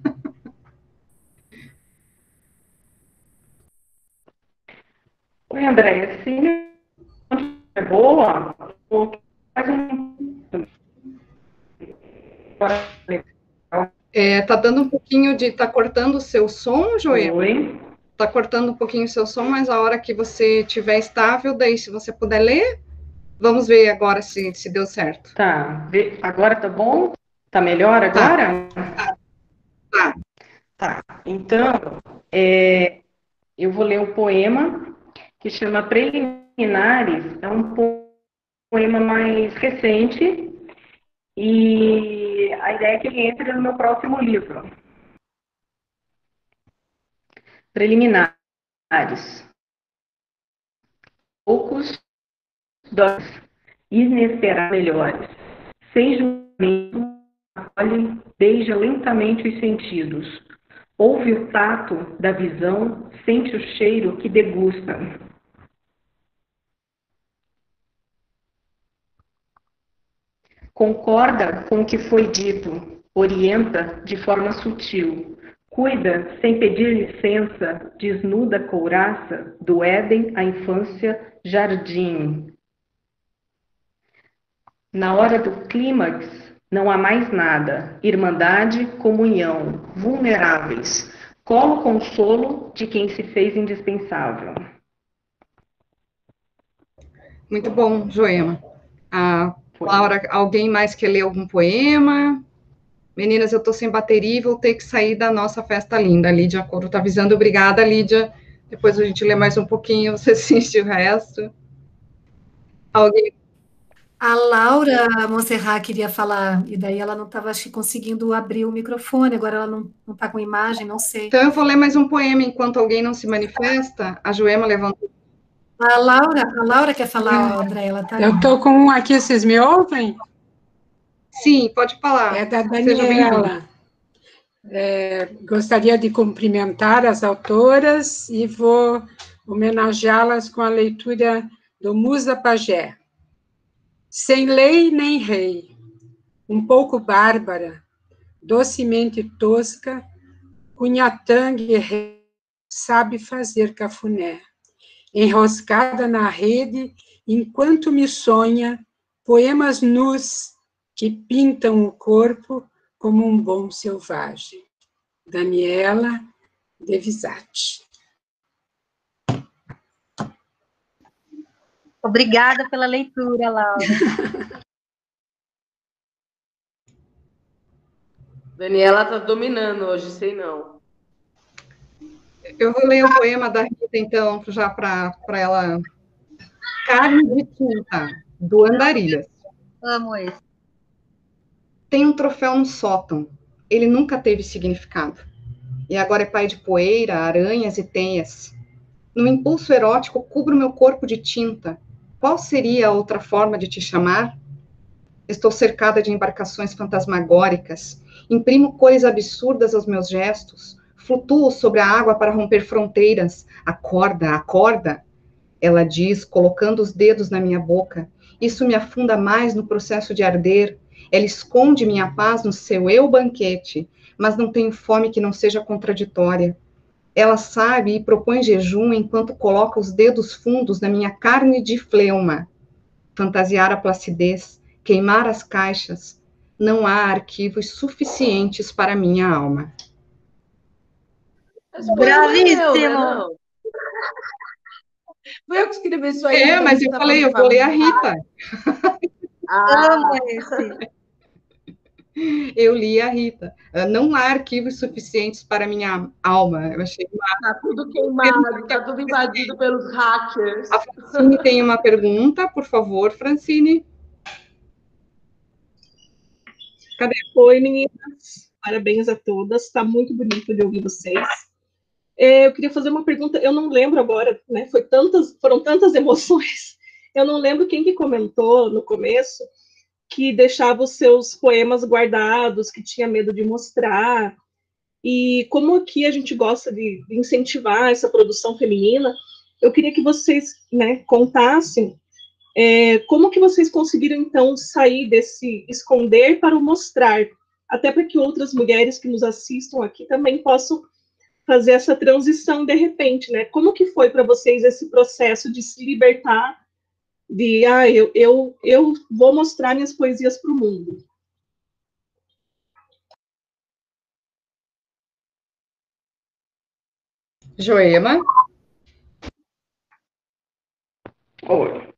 S7: Oi, Andréia. Se é boa, faz um.
S1: É, tá dando um pouquinho de. Tá cortando o seu som, Joel?
S7: Oi.
S1: Tá cortando um pouquinho o seu som, mas a hora que você tiver estável, daí, se você puder ler, vamos ver agora se, se deu certo.
S7: Tá. Agora tá bom? Tá melhor agora?
S1: Tá.
S7: Tá. Então, é, eu vou ler um poema que chama Preliminares. É um po- poema mais recente
S2: E a ideia é que ele entre no meu próximo livro. Preliminares. Poucos dos inesperados melhores. Sem julgamento, acolhe, beija lentamente os sentidos. Ouve o tato da visão, sente o cheiro que degusta. Concorda com o que foi dito, orienta de forma sutil, cuida sem pedir licença, desnuda a couraça, do Éden à infância, jardim. Na hora do clímax, não há mais nada, irmandade, comunhão, vulneráveis, colo consolo de quem se fez indispensável.
S1: Muito bom, Joema. Ah, Laura, alguém mais quer ler algum poema? Meninas, eu tô sem bateria e vou ter que sair da nossa festa linda. A Lídia Coro tá avisando. Obrigada, Lídia. Depois a gente lê mais um pouquinho, você assiste o resto. Alguém?
S6: A Laura Monserrat queria falar, e daí ela não estava conseguindo abrir o microfone, agora ela não está com imagem, não sei.
S1: Então eu vou ler mais um poema enquanto alguém não se manifesta. A Joema levantou
S6: a Laura, a Laura quer falar, é. André, ela tá.
S9: Eu estou com um aqui, vocês me ouvem?
S1: Sim, pode falar.
S9: É da Daniela. É, gostaria de cumprimentar as autoras e vou homenageá-las com a leitura do Musa Pagé. Sem lei nem rei, um pouco bárbara, docemente tosca, Cunhatangue sabe fazer cafuné enroscada na rede, enquanto me sonha poemas nus que pintam o corpo como um bom selvagem. Daniela Devisati.
S3: Obrigada pela leitura, Laura.
S5: Daniela está dominando hoje, sei não.
S1: Eu vou ler o poema da Rita, então, já para ela. Carne de tinta, do Andarilhas.
S3: Amo esse.
S1: Tem um troféu no sótão. Ele nunca teve significado. E agora é pai de poeira, aranhas e teias. No impulso erótico, cubro meu corpo de tinta. Qual seria a outra forma de te chamar? Estou cercada de embarcações fantasmagóricas. Imprimo cores absurdas aos meus gestos Flutuo sobre a água para romper fronteiras. Acorda, acorda. Ela diz, colocando os dedos na minha boca. Isso me afunda mais no processo de arder. Ela esconde minha paz no seu eu banquete, mas não tenho fome que não seja contraditória. Ela sabe e propõe jejum enquanto coloca os dedos fundos na minha carne de fleuma. Fantasiar a placidez, queimar as caixas. Não há arquivos suficientes para minha alma.
S3: Bravíssimo!
S5: Foi eu que escrevi isso aí.
S1: É, mas eu tá falei, eu vou ler a Rita.
S3: Ah, Amo esse.
S1: Eu li a Rita. Ah, não há arquivos suficientes para minha alma. Eu achei
S5: Está tudo queimado, está tudo invadido pelos hackers.
S1: A Francine tem uma pergunta, por favor, Francine.
S10: Cadê? Oi, meninas. Parabéns a todas. Está muito bonito de ouvir vocês. É, eu queria fazer uma pergunta, eu não lembro agora, né? Foi tantas, foram tantas emoções. Eu não lembro quem que comentou no começo que deixava os seus poemas guardados, que tinha medo de mostrar. E como aqui a gente gosta de, incentivar essa produção feminina, eu queria que vocês né, contassem é, como que vocês conseguiram, então, sair desse esconder para o mostrar, até para que outras mulheres que nos assistam aqui também possam fazer essa transição de repente, né? Como que foi para vocês esse processo de se libertar de, ah, eu, eu, eu vou mostrar minhas poesias para o mundo?
S1: Joema?
S2: Oi.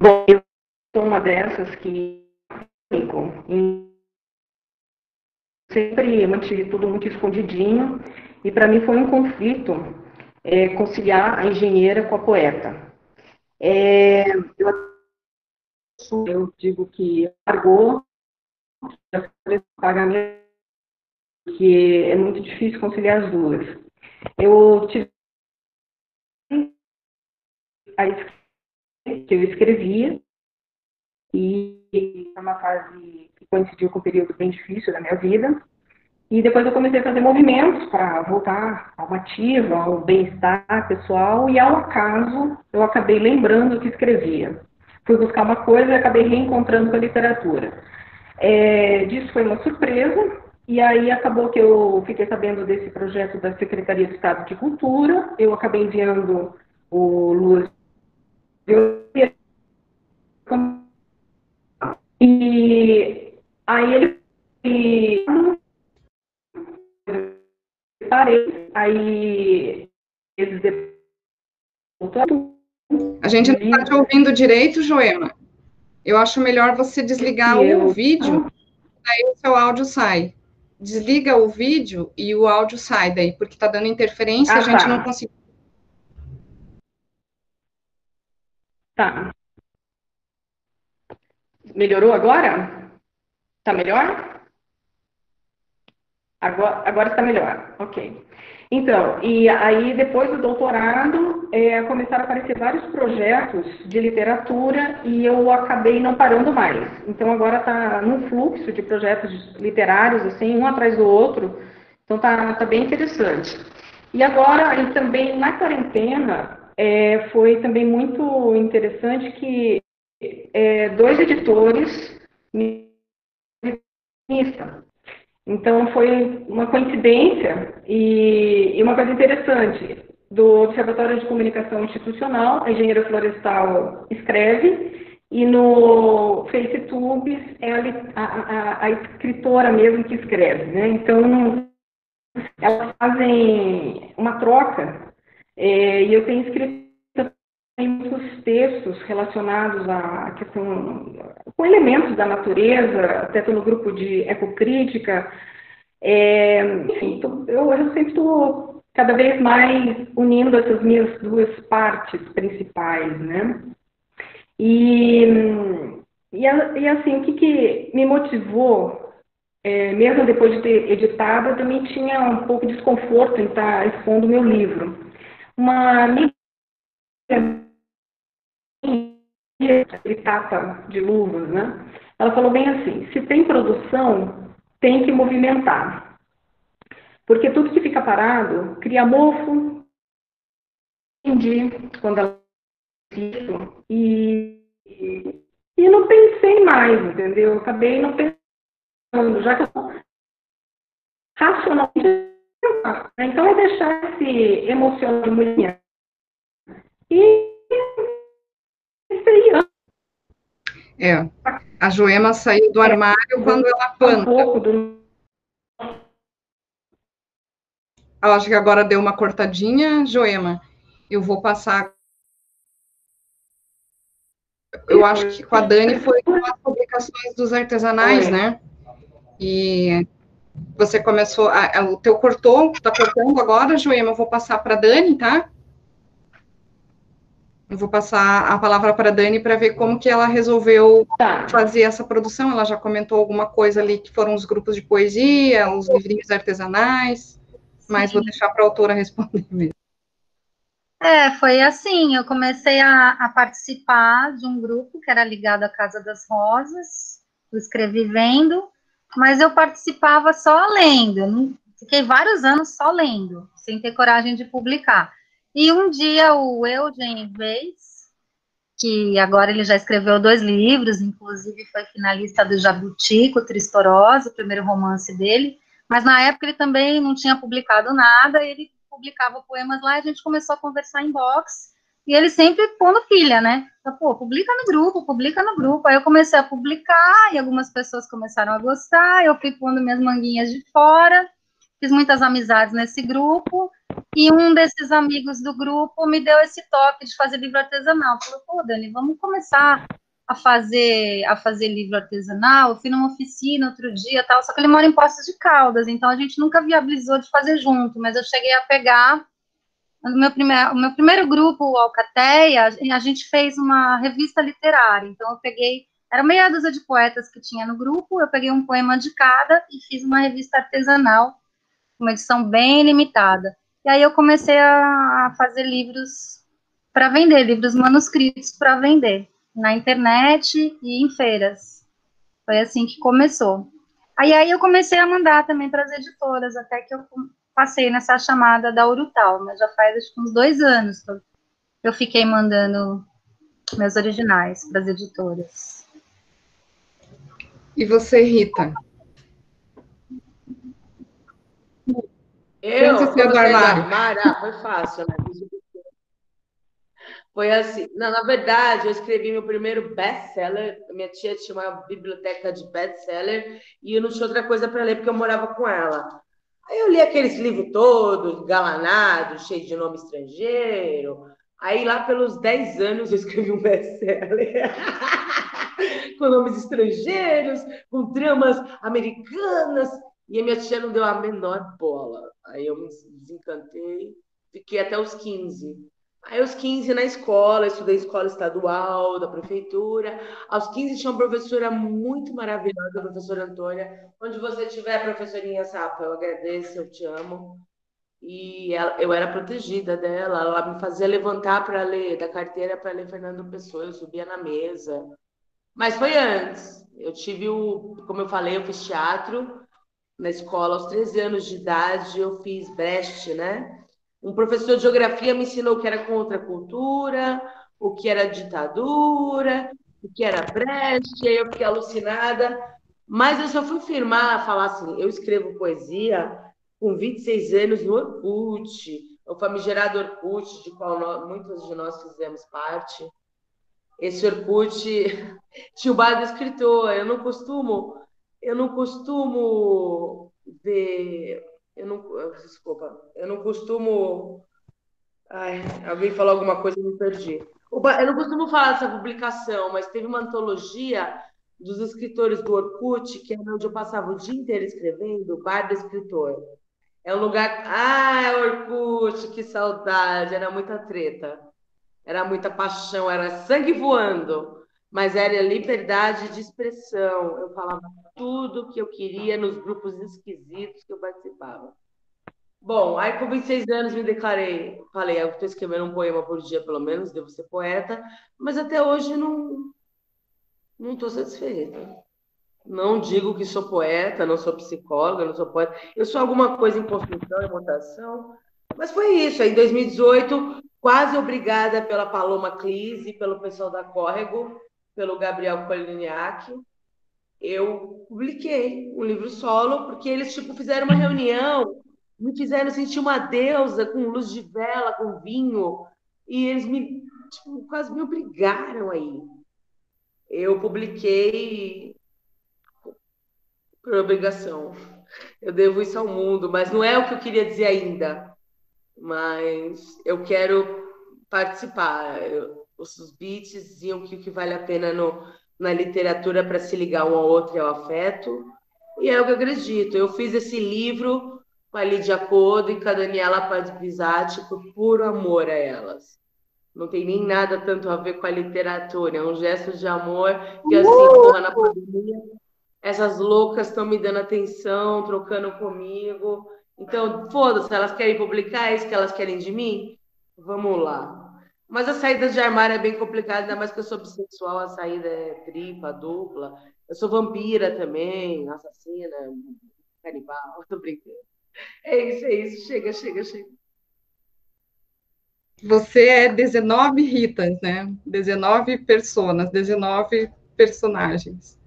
S2: Bom, eu sou uma dessas que sempre mantive tudo muito escondidinho, e para mim foi um conflito é, conciliar a engenheira com a poeta. É, eu eu digo que largou que é muito difícil conciliar as duas. Eu tive a que eu escrevia e foi uma fase coincidiu com um período bem difícil da minha vida. E depois eu comecei a fazer movimentos para voltar ao ativo, ao bem-estar pessoal, e ao acaso eu acabei lembrando o que escrevia. Fui buscar uma coisa e acabei reencontrando com a literatura. É, disso foi uma surpresa, e aí acabou que eu fiquei sabendo desse projeto da Secretaria de Estado de Cultura, eu acabei enviando o Luz e aí ele e, parei, aí
S1: a gente não está te ouvindo direito, Joema. Eu acho melhor você desligar o vídeo, aí o seu áudio sai. Desliga o vídeo e o áudio sai daí, porque está dando interferência, ah, a gente tá. não consegue.
S2: Tá. Melhorou agora? Tá melhor? Agora, agora está melhor, ok. Então, e aí depois do doutorado, é, começaram a aparecer vários projetos de literatura e eu acabei não parando mais. Então agora está num fluxo de projetos literários, assim, um atrás do outro. Então tá, tá bem interessante. E agora, e também na quarentena, é, foi também muito interessante que é, dois editores me então, foi uma coincidência e, e, uma coisa interessante. Do Observatório de Comunicação Institucional, a engenheira florestal escreve, e no FaceTube é a, a, a, escritora mesmo que escreve. Né? Então, elas fazem uma troca, é, e eu tenho escrito tem muitos textos relacionados à questão, com elementos da natureza, até no grupo de ecocrítica. É, enfim, eu, eu sempre estou cada vez mais unindo essas minhas duas partes principais, né? E, e, e assim, o que, que me motivou, é, mesmo depois de ter editado, eu também tinha um pouco de desconforto em estar expondo o meu livro. Uma amiga tapa de luvas, né? Ela falou bem assim: se tem produção, tem que movimentar. Porque tudo que fica parado cria mofo. Quando ela isso e, e não pensei mais, entendeu? Eu acabei não pensando, já que eu racionalmente né? então é deixar esse emocional de mulher e
S1: É, a Joema saiu do armário quando ela planta. Eu acho que agora deu uma cortadinha, Joema. Eu vou passar. Eu acho que com a Dani foi com as publicações dos artesanais, né? E você começou. A, o teu cortou, tá cortando agora, Joema. Eu vou passar para a Dani, tá? Eu vou passar a palavra para a Dani para ver como que ela resolveu tá. fazer essa produção. Ela já comentou alguma coisa ali que foram os grupos de poesia, os livrinhos artesanais, mas Sim. vou deixar para a autora responder mesmo.
S3: É, foi assim, eu comecei a, a, participar de um grupo que era ligado à Casa das Rosas, eu escrevi vendo, mas eu participava só lendo, fiquei vários anos só lendo, sem ter coragem de publicar. E um dia o Eugen Reis, que agora ele já escreveu dois livros, inclusive foi finalista do Jabutico, Tristorosa, o primeiro romance dele, mas na época ele também não tinha publicado nada, ele publicava poemas lá, a gente começou a conversar em box, e ele sempre pondo filha, né? Então, pô, publica no grupo, publica no grupo. Aí eu comecei a publicar, e algumas pessoas começaram a gostar, eu fui pondo minhas manguinhas de fora, fiz muitas amizades nesse grupo, e um desses amigos do grupo me deu esse toque de fazer livro artesanal. Falou, pô, Dani, vamos começar a fazer a fazer livro artesanal. Eu fui numa oficina outro dia, tal, só que ele mora em Poços de Caldas, então a gente nunca viabilizou de fazer junto, mas eu cheguei a pegar o meu primeiro, o meu primeiro grupo, o Alcateia, a gente fez uma revista literária, então eu peguei era meia dúzia de poetas que tinha no grupo, eu peguei um poema de cada e fiz uma revista artesanal, uma edição bem limitada. E aí eu comecei a, a fazer livros para vender, livros manuscritos para vender, na internet e em feiras. Foi assim que começou. Aí, aí eu comecei a mandar também para as editoras, até que eu passei nessa chamada da Urutal, mas já faz acho, uns dois anos que eu fiquei mandando meus originais para as editoras.
S1: E você, Rita?
S5: Eu, você do armário? Ah, foi fácil, né? Foi assim. Não, na verdade, eu escrevi meu primeiro best-seller. Minha tia tinha uma biblioteca de best-seller e eu não tinha outra coisa para ler porque eu morava com ela. Aí eu li aqueles livros todos, galanados, cheios de nome estrangeiro. Aí lá pelos 10 anos eu escrevi um best-seller com nomes estrangeiros, com tramas americanas. E a minha tia não deu a menor bola. Aí eu me desencantei, fiquei até os 15. Aí, aos 15, na escola, estudei escola estadual, da prefeitura. Aos 15, tinha uma professora muito maravilhosa, a professora Antônia. Onde você estiver, professorinha Sapa, eu agradeço, eu te amo. E ela, eu era protegida dela, ela me fazia levantar para ler, da carteira para ler Fernando Pessoa, eu subia na mesa. Mas foi antes. Eu tive o, como eu falei, eu fiz teatro na escola aos 13 anos de idade, eu fiz Brecht, né? Um professor de geografia me ensinou o que era contra a cultura, o que era ditadura, o que era Brecht, aí eu fiquei alucinada. Mas eu só fui firmar, falar assim, eu escrevo poesia com 26 anos no Orkut, o famigerado Orkut, de qual nós, muitos de nós fizemos parte. Esse Orkut tinha o bar do escritor. Eu não costumo, eu não costumo ver eu não, desculpa, eu não costumo. Ai, alguém falou alguma coisa e me perdi. Eu não costumo falar dessa publicação, mas teve uma antologia dos escritores do Orkut, que é onde eu passava o dia inteiro escrevendo, Bar do Escritor. É um lugar. Ah, Orkut, que saudade! Era muita treta, era muita paixão, era sangue voando mas era liberdade de expressão. Eu falava tudo que eu queria nos grupos esquisitos que eu participava. Bom, aí com 26 anos me declarei, falei, eu estou escrevendo um poema por dia, pelo menos, devo ser poeta, mas até hoje não não estou satisfeita. Não digo que sou poeta, não sou psicóloga, não sou poeta. Eu sou alguma coisa em construção, em mutação. Mas foi isso. Aí, em 2018, quase obrigada pela Paloma Clis e pelo pessoal da Córrego, pelo Gabriel Poliniak, eu publiquei um livro solo, porque eles tipo, fizeram uma reunião, me fizeram sentir uma deusa com luz de vela, com vinho, e eles me tipo, quase me obrigaram aí. Eu publiquei por obrigação. Eu devo isso ao mundo, mas não é o que eu queria dizer ainda. Mas eu quero participar. Eu, os beats diziam que o que vale a pena no, na literatura para se ligar um ao outro é o afeto. E é o que eu acredito. Eu fiz esse livro com a Lídia Codo e com a Daniela Padvisati por puro amor a elas. Não tem nem nada tanto a ver com a literatura, é um gesto de amor que, assim, uh! porra, na pandemia, essas loucas estão me dando atenção, trocando comigo. Então, foda-se, elas querem publicar isso que elas querem de mim? Vamos lá. Mas a saída de armário é bem complicada, ainda mais que eu sou bissexual, a saída é tripla, dupla. Eu sou vampira também, assassina, canibal, tô brincando. É isso, é isso. Chega, chega, chega.
S1: Você é 19 Ritas, né? 19 personas, 19 personagens.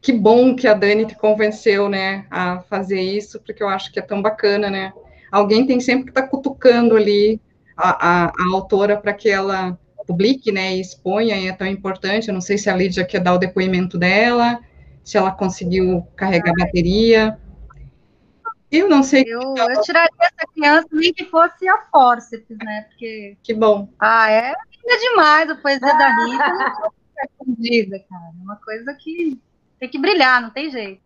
S1: Que bom que a Dani te convenceu, né, a fazer isso, porque eu acho que é tão bacana, né? Alguém tem sempre que estar tá cutucando ali a, a, a autora para que ela publique, né, e exponha, e é tão importante. Eu não sei se a Lídia quer dar o depoimento dela, se ela conseguiu carregar a bateria. Eu não sei.
S3: Eu, eu tiraria essa criança nem que fosse a forceps, né? Porque.
S1: Que bom.
S3: Ah, é linda demais a poesia da Rita. Escondida, cara. É uma coisa que tem que brilhar, não tem jeito.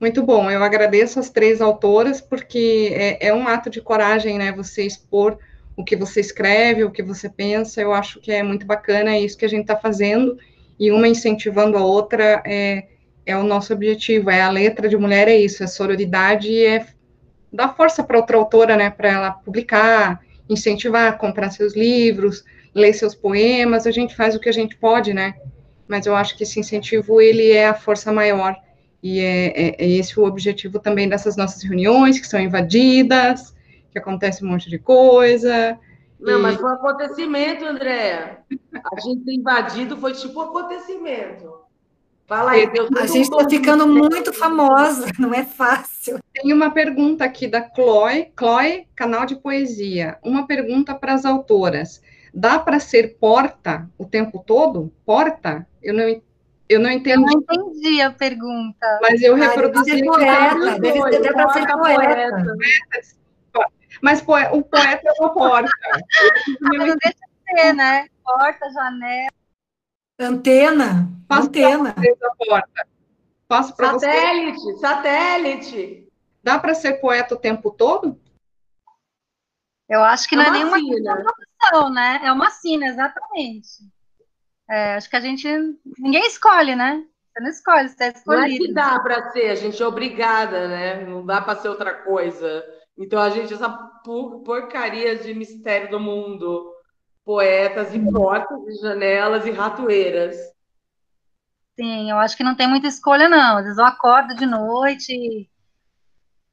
S1: Muito bom, eu agradeço as três autoras, porque é, é um ato de coragem, né? Você expor o que você escreve, o que você pensa, eu acho que é muito bacana, é isso que a gente está fazendo, e uma incentivando a outra é, é o nosso objetivo. É a letra de mulher, é isso, é sororidade e é dar força para outra autora, né, para ela publicar, incentivar, comprar seus livros, ler seus poemas, a gente faz o que a gente pode, né, mas eu acho que esse incentivo, ele é a força maior, e é, é, é esse o objetivo também dessas nossas reuniões, que são invadidas, que acontece um monte de coisa.
S5: Não, e... mas foi um acontecimento, Andréa. A gente ter invadido foi tipo um acontecimento.
S6: Fala aí, Deus. A gente está ficando muito famosa, não é fácil.
S1: Tem uma pergunta aqui da Chloe, Chloe, canal de poesia. Uma pergunta para as autoras. Dá para ser porta o tempo todo? Porta? Eu não eu não entendi.
S3: Eu não entendi a pergunta.
S1: Mas eu reproduzi aqui.
S6: Poeta, deve para ser poeta.
S1: poeta. Mas o poeta é uma porta.
S3: não deixa de ser, né? Porta, janela.
S6: Antena. Passo antena.
S1: porta. Passo para
S5: satélite, você. satélite.
S1: Dá para ser poeta o tempo todo?
S3: Eu acho que é não é nenhuma opção, né? É uma sina, exatamente. É, acho que a gente. Ninguém escolhe, né? Você não escolhe, você é escolhido.
S5: Não é que dá para ser, a gente é obrigada, né? Não dá para ser outra coisa. Então a gente, essa porcaria de mistério do mundo, poetas e portas e janelas e ratoeiras.
S3: Sim, eu acho que não tem muita escolha, não. Às vezes eu acordo de noite.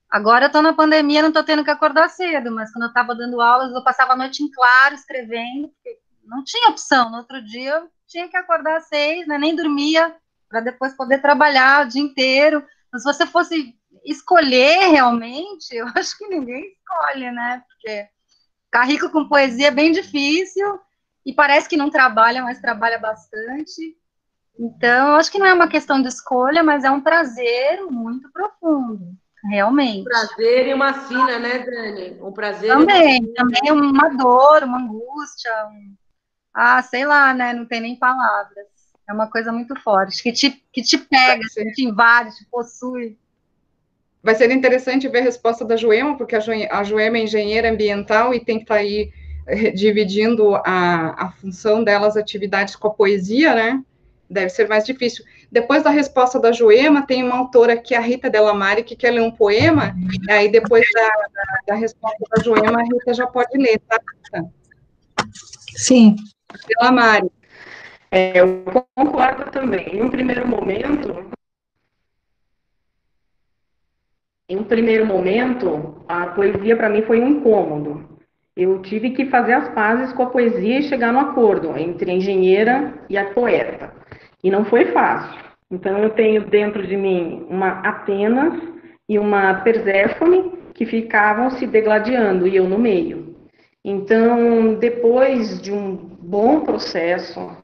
S3: Agora eu tô na pandemia, não tô tendo que acordar cedo, mas quando eu estava dando aulas, eu passava a noite em claro escrevendo, porque não tinha opção. No outro dia tinha que acordar às seis, né? nem dormia, para depois poder trabalhar o dia inteiro. Mas se você fosse escolher realmente, eu acho que ninguém escolhe, né? Porque ficar rico com poesia é bem difícil e parece que não trabalha, mas trabalha bastante. Então, eu acho que não é uma questão de escolha, mas é um prazer muito profundo, realmente. Um
S5: prazer e uma sina, né, Dani? Um prazer.
S3: Também, uma... também uma dor, uma angústia, um ah, sei lá, né? Não tem nem palavras. É uma coisa muito forte, que te, que te pega, assim, te invade, te possui.
S1: Vai ser interessante ver a resposta da Joema, porque a, a Joema é engenheira ambiental e tem que estar tá aí eh, dividindo a, a função delas, atividades com a poesia, né? Deve ser mais difícil. Depois da resposta da Joema, tem uma autora que é a Rita Delamare, que quer ler um poema, e aí depois da, da, da resposta da Joema, a Rita já pode ler, tá?
S6: Sim
S1: pela Mari.
S2: É, eu concordo também. Em um primeiro momento, em um primeiro momento, a poesia para mim foi um incômodo. Eu tive que fazer as pazes com a poesia e chegar no acordo entre a engenheira e a poeta. E não foi fácil. Então eu tenho dentro de mim uma Atenas e uma Perséfone que ficavam se degladiando e eu no meio. Então, depois de um bom processo,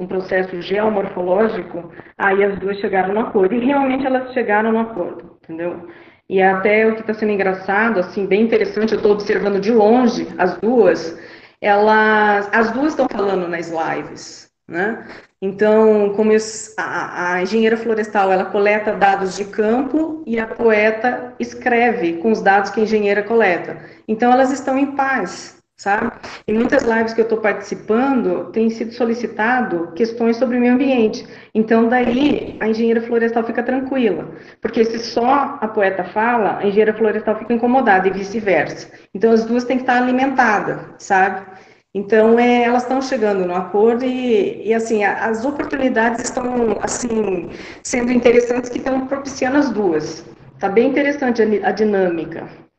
S2: um processo geomorfológico, aí as duas chegaram no acordo. E realmente elas chegaram no acordo, entendeu? E até o que está sendo engraçado, assim, bem interessante, eu estou observando de longe as duas, elas, as duas estão falando nas lives, né? Então, como eu, a, a, engenheira florestal, ela coleta dados de campo e a poeta escreve com os dados que a engenheira coleta. Então, elas estão em paz, sabe? Em muitas lives que eu estou participando, tem sido solicitado questões sobre o meio ambiente. Então, daí, a engenheira florestal fica tranquila, porque se só a poeta fala, a engenheira florestal fica incomodada e vice-versa. Então, as duas têm que estar alimentadas, sabe? Então, é, elas estão chegando no acordo e, e, assim, as oportunidades estão, assim, sendo interessantes que estão propiciando as duas. Está bem interessante a, a dinâmica.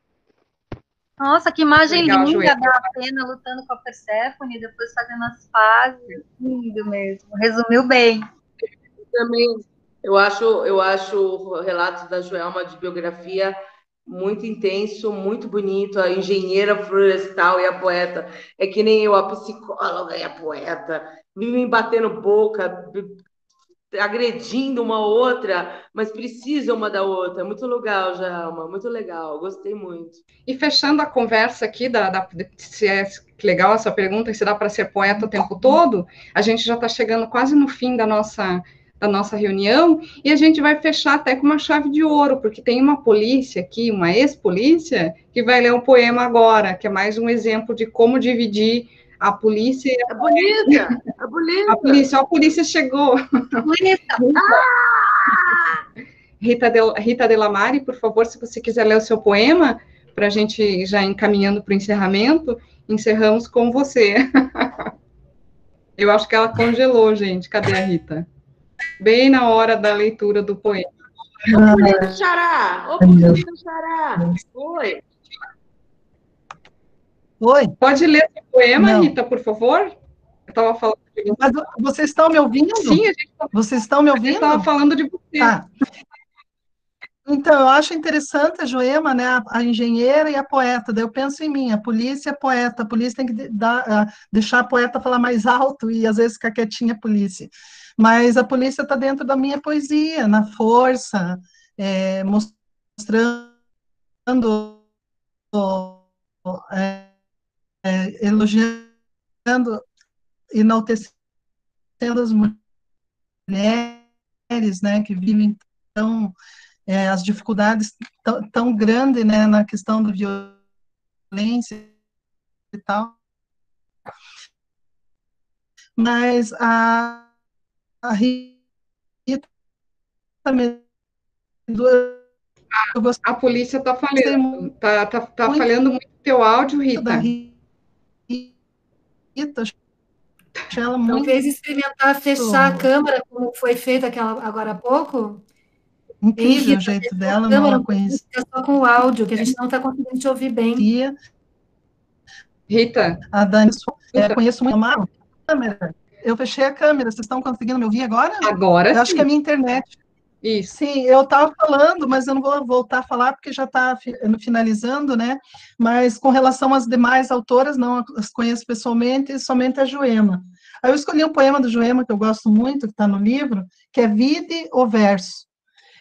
S3: Nossa, que imagem Legal, linda da Atena lutando com a Perséfone, depois fazendo as fases. Lindo mesmo. Resumiu bem.
S5: Também, eu acho, eu acho o relato da Joelma de biografia muito intenso, muito bonito. A engenheira florestal e a poeta. É que nem eu, a psicóloga e a poeta. Vivem batendo boca, agredindo uma outra, mas precisam uma da outra. Muito legal, Jalma, muito legal, gostei muito.
S1: E fechando a conversa aqui, da, da se é legal essa pergunta, se dá para ser poeta o tempo todo, a gente já está chegando quase no fim da nossa da nossa reunião, e a gente vai fechar até com uma chave de ouro, porque tem uma polícia aqui, uma ex-polícia, que vai ler um poema agora, que é mais um exemplo de como dividir a polícia.
S5: A polícia! A polícia!
S1: A polícia, a polícia chegou.
S3: Polícia!
S1: Ah! Rita, de, Rita Delamare, por favor, se você quiser ler o seu poema, para a gente já encaminhando para o encerramento, encerramos com você. Eu acho que ela congelou, gente. Cadê a Rita? Bem na hora da leitura do poema.
S5: Ô, polícia Xará! Ô, polícia Xará! Oi!
S11: Oi.
S1: Pode ler o poema, Não. Rita, por favor? Eu estava falando. De...
S11: Mas vocês estão me ouvindo?
S1: Sim, a gente tá...
S11: Vocês estão me ouvindo?
S1: estava falando de você. Tá.
S11: Então, eu acho interessante a Joema, né, a, a, engenheira e a poeta. Daí eu penso em mim, a polícia é poeta. A polícia tem que dar, uh, deixar a poeta falar mais alto e às vezes ficar quietinha a polícia. Mas a polícia está dentro da minha poesia, na força, é, mostrando, é, é, elogiando, enaltecendo as mulheres, né, que vivem tão é, as dificuldades tão, tão grandes, né, na questão da violência e tal. Mas a, a Rita
S1: a polícia está falhando, está tá, tá muito falhando muito teu áudio, Rita. Rita
S6: ela muito... Talvez experimentar fechar a câmera, como foi feito aquela, agora há pouco.
S11: Incrível o jeito dela, não a conheci.
S6: Só com o áudio, que a gente não está conseguindo te ouvir bem.
S1: Rita.
S11: A Dani, é, conheço muito a câmera. Eu fechei a câmera, vocês estão conseguindo me ouvir agora?
S1: Agora
S11: Eu
S1: sim.
S11: acho que é a minha internet.
S1: Isso.
S11: Sim, eu estava falando, mas eu não vou voltar a falar porque já está finalizando, né? Mas com relação às demais autoras, não as conheço pessoalmente, somente a Joema. Aí eu escolhi um poema do Joema que eu gosto muito, que está no livro, que é Vide o Verso.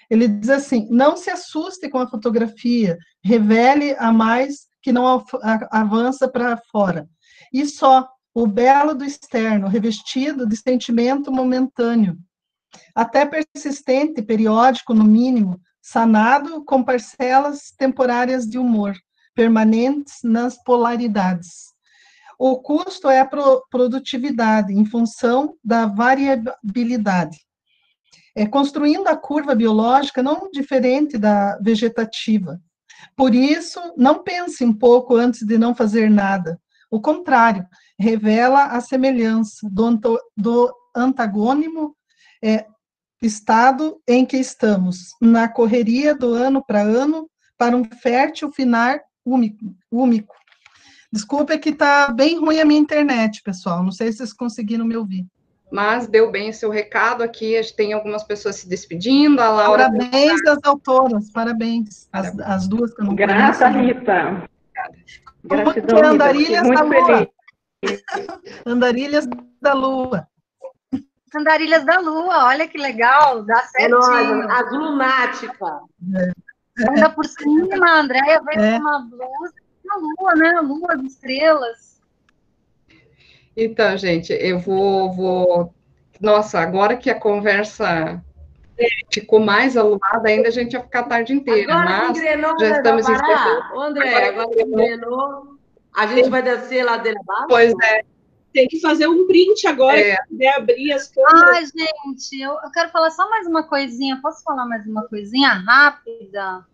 S11: Ele diz assim: não se assuste com a fotografia, revele a mais que não avança para fora. E só o belo do externo, revestido de sentimento momentâneo até persistente, periódico no mínimo, sanado com parcelas temporárias de humor, permanentes nas polaridades. O custo é a produtividade, em função da variabilidade. É, construindo a curva biológica não diferente da vegetativa. Por isso, não pense um pouco antes de não fazer nada. O contrário, revela a semelhança do, do antagônimo é, estado em que estamos, na correria do ano para ano, para um fértil final úmico. Desculpa, é que está bem ruim a minha internet, pessoal. Não sei se vocês conseguiram me ouvir.
S1: Mas deu bem o seu recado aqui. A gente tem algumas pessoas se despedindo. A Laura.
S11: Parabéns às autoras, parabéns. As, as duas que eu não
S7: Graça, Rita.
S11: Gratidão, Rita. Andarilhas da Lua. Andarilhas da Lua.
S3: Andarilhas da Lua, olha que legal, dá certo. É
S5: as lunática.
S3: Anda por cima, a Andréia veio é. com uma blusa na lua, né? A lua, as estrelas.
S1: Então, gente, eu vou, vou. Nossa, agora que a conversa ficou mais alumada, ainda a gente ia ficar a tarde inteira.
S5: Agora
S1: mas
S5: engrenou,
S1: já estamos
S5: encerrando. André, agora que engrenou, a gente vai descer ladeira abaixo?
S1: Pois é
S10: tem que fazer um print agora, é. para abrir as coisas.
S3: Ai, gente, eu, eu, quero falar só mais uma coisinha. Posso falar mais uma coisinha rápida?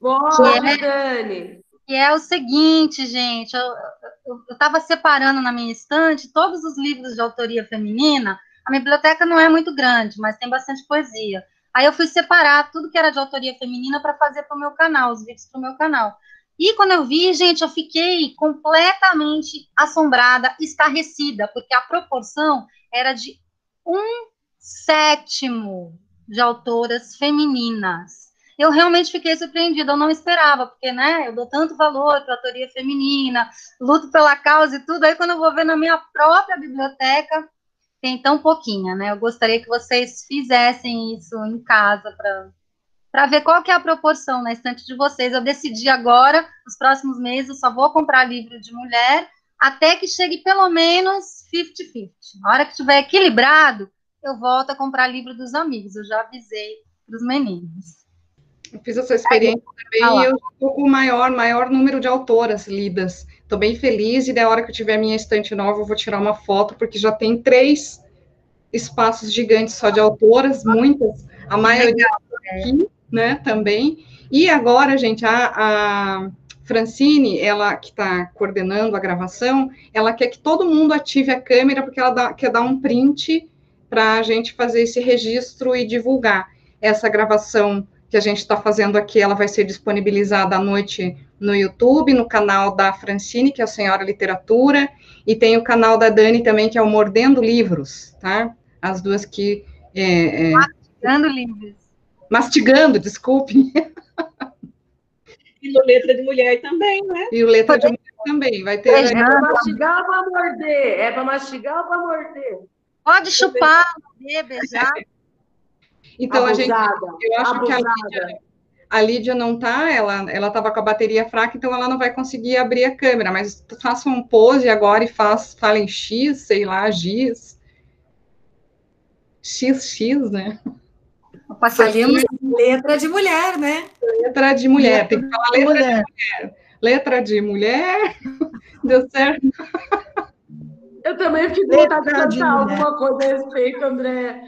S5: Pode, é, Dani.
S3: Que é o seguinte, gente, eu estava separando na minha estante todos os livros de autoria feminina. A minha biblioteca não é muito grande, mas tem bastante poesia. Aí eu fui separar tudo que era de autoria feminina para fazer para o meu canal, os vídeos para o meu canal. E quando eu vi, gente, eu fiquei completamente assombrada, estarrecida, porque a proporção era de um sétimo de autoras femininas. Eu realmente fiquei surpreendida, eu não esperava, porque, né, eu dou tanto valor para a autoria feminina, luto pela causa e tudo, aí quando eu vou ver na minha própria biblioteca, tem tão pouquinha, né? Eu gostaria que vocês fizessem isso em casa para para ver qual que é a proporção na estante de vocês. Eu decidi agora, nos próximos meses, eu só vou comprar livro de mulher até que chegue pelo menos 50-50. Na hora que estiver equilibrado, eu volto a comprar livro dos amigos. Eu já avisei para os meninos.
S1: Eu fiz essa experiência também e eu estou com o maior, maior número de autoras lidas Estou bem feliz e da hora que eu tiver minha estante nova, eu vou tirar uma foto, porque já tem três espaços gigantes só de autoras, muitas, a maioria aqui, né, também. E agora, gente, a, a Francine, ela que está coordenando a gravação, ela quer que todo mundo ative a câmera, porque ela dá, quer dar um print para a gente fazer esse registro e divulgar. Essa gravação que a gente está fazendo aqui, ela vai ser disponibilizada à noite no YouTube, no canal da Francine, que é a Senhora Literatura, e tem o canal da Dani também, que é o Mordendo Livros, tá? As duas que... É,
S3: é... Mastigando livros.
S1: Mastigando, desculpe.
S10: E no Letra de Mulher também, né?
S1: E o Letra de Mulher também, vai ter... É
S5: para mastigar ou para morder? É para mastigar ou para morder?
S3: Pode chupar, beijar.
S1: Então, Abusada. a gente, eu acho Abusada. que a Lídia, a Lídia não está, ela ela estava com a bateria fraca, então ela não vai conseguir abrir a câmera, mas faça um pose agora e faz, fala em X, sei lá, Giz. XX, né?
S6: Passaremos letra de mulher, né?
S1: Letra de mulher, letra tem que falar letra mulher. de mulher. Letra de mulher, deu certo.
S5: Eu também fico vontade de cantar alguma coisa a respeito, André.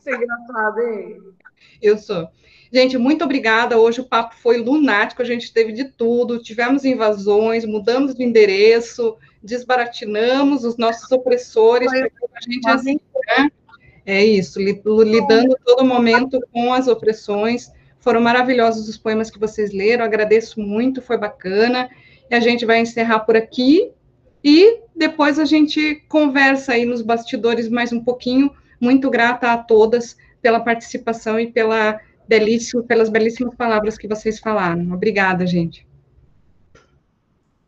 S5: Você é engraçado, hein?
S1: Eu sou. Gente, muito obrigada. Hoje o papo foi lunático, a gente teve de tudo. Tivemos invasões, mudamos de endereço, desbaratinamos os nossos opressores. Foi. A gente assim, né? É isso, lidando todo momento com as opressões. Foram maravilhosos os poemas que vocês leram, agradeço muito, foi bacana. E a gente vai encerrar por aqui. E depois a gente conversa aí nos bastidores mais um pouquinho. Muito grata a todas pela participação e pela belíssima, pelas belíssimas palavras que vocês falaram. Obrigada, gente.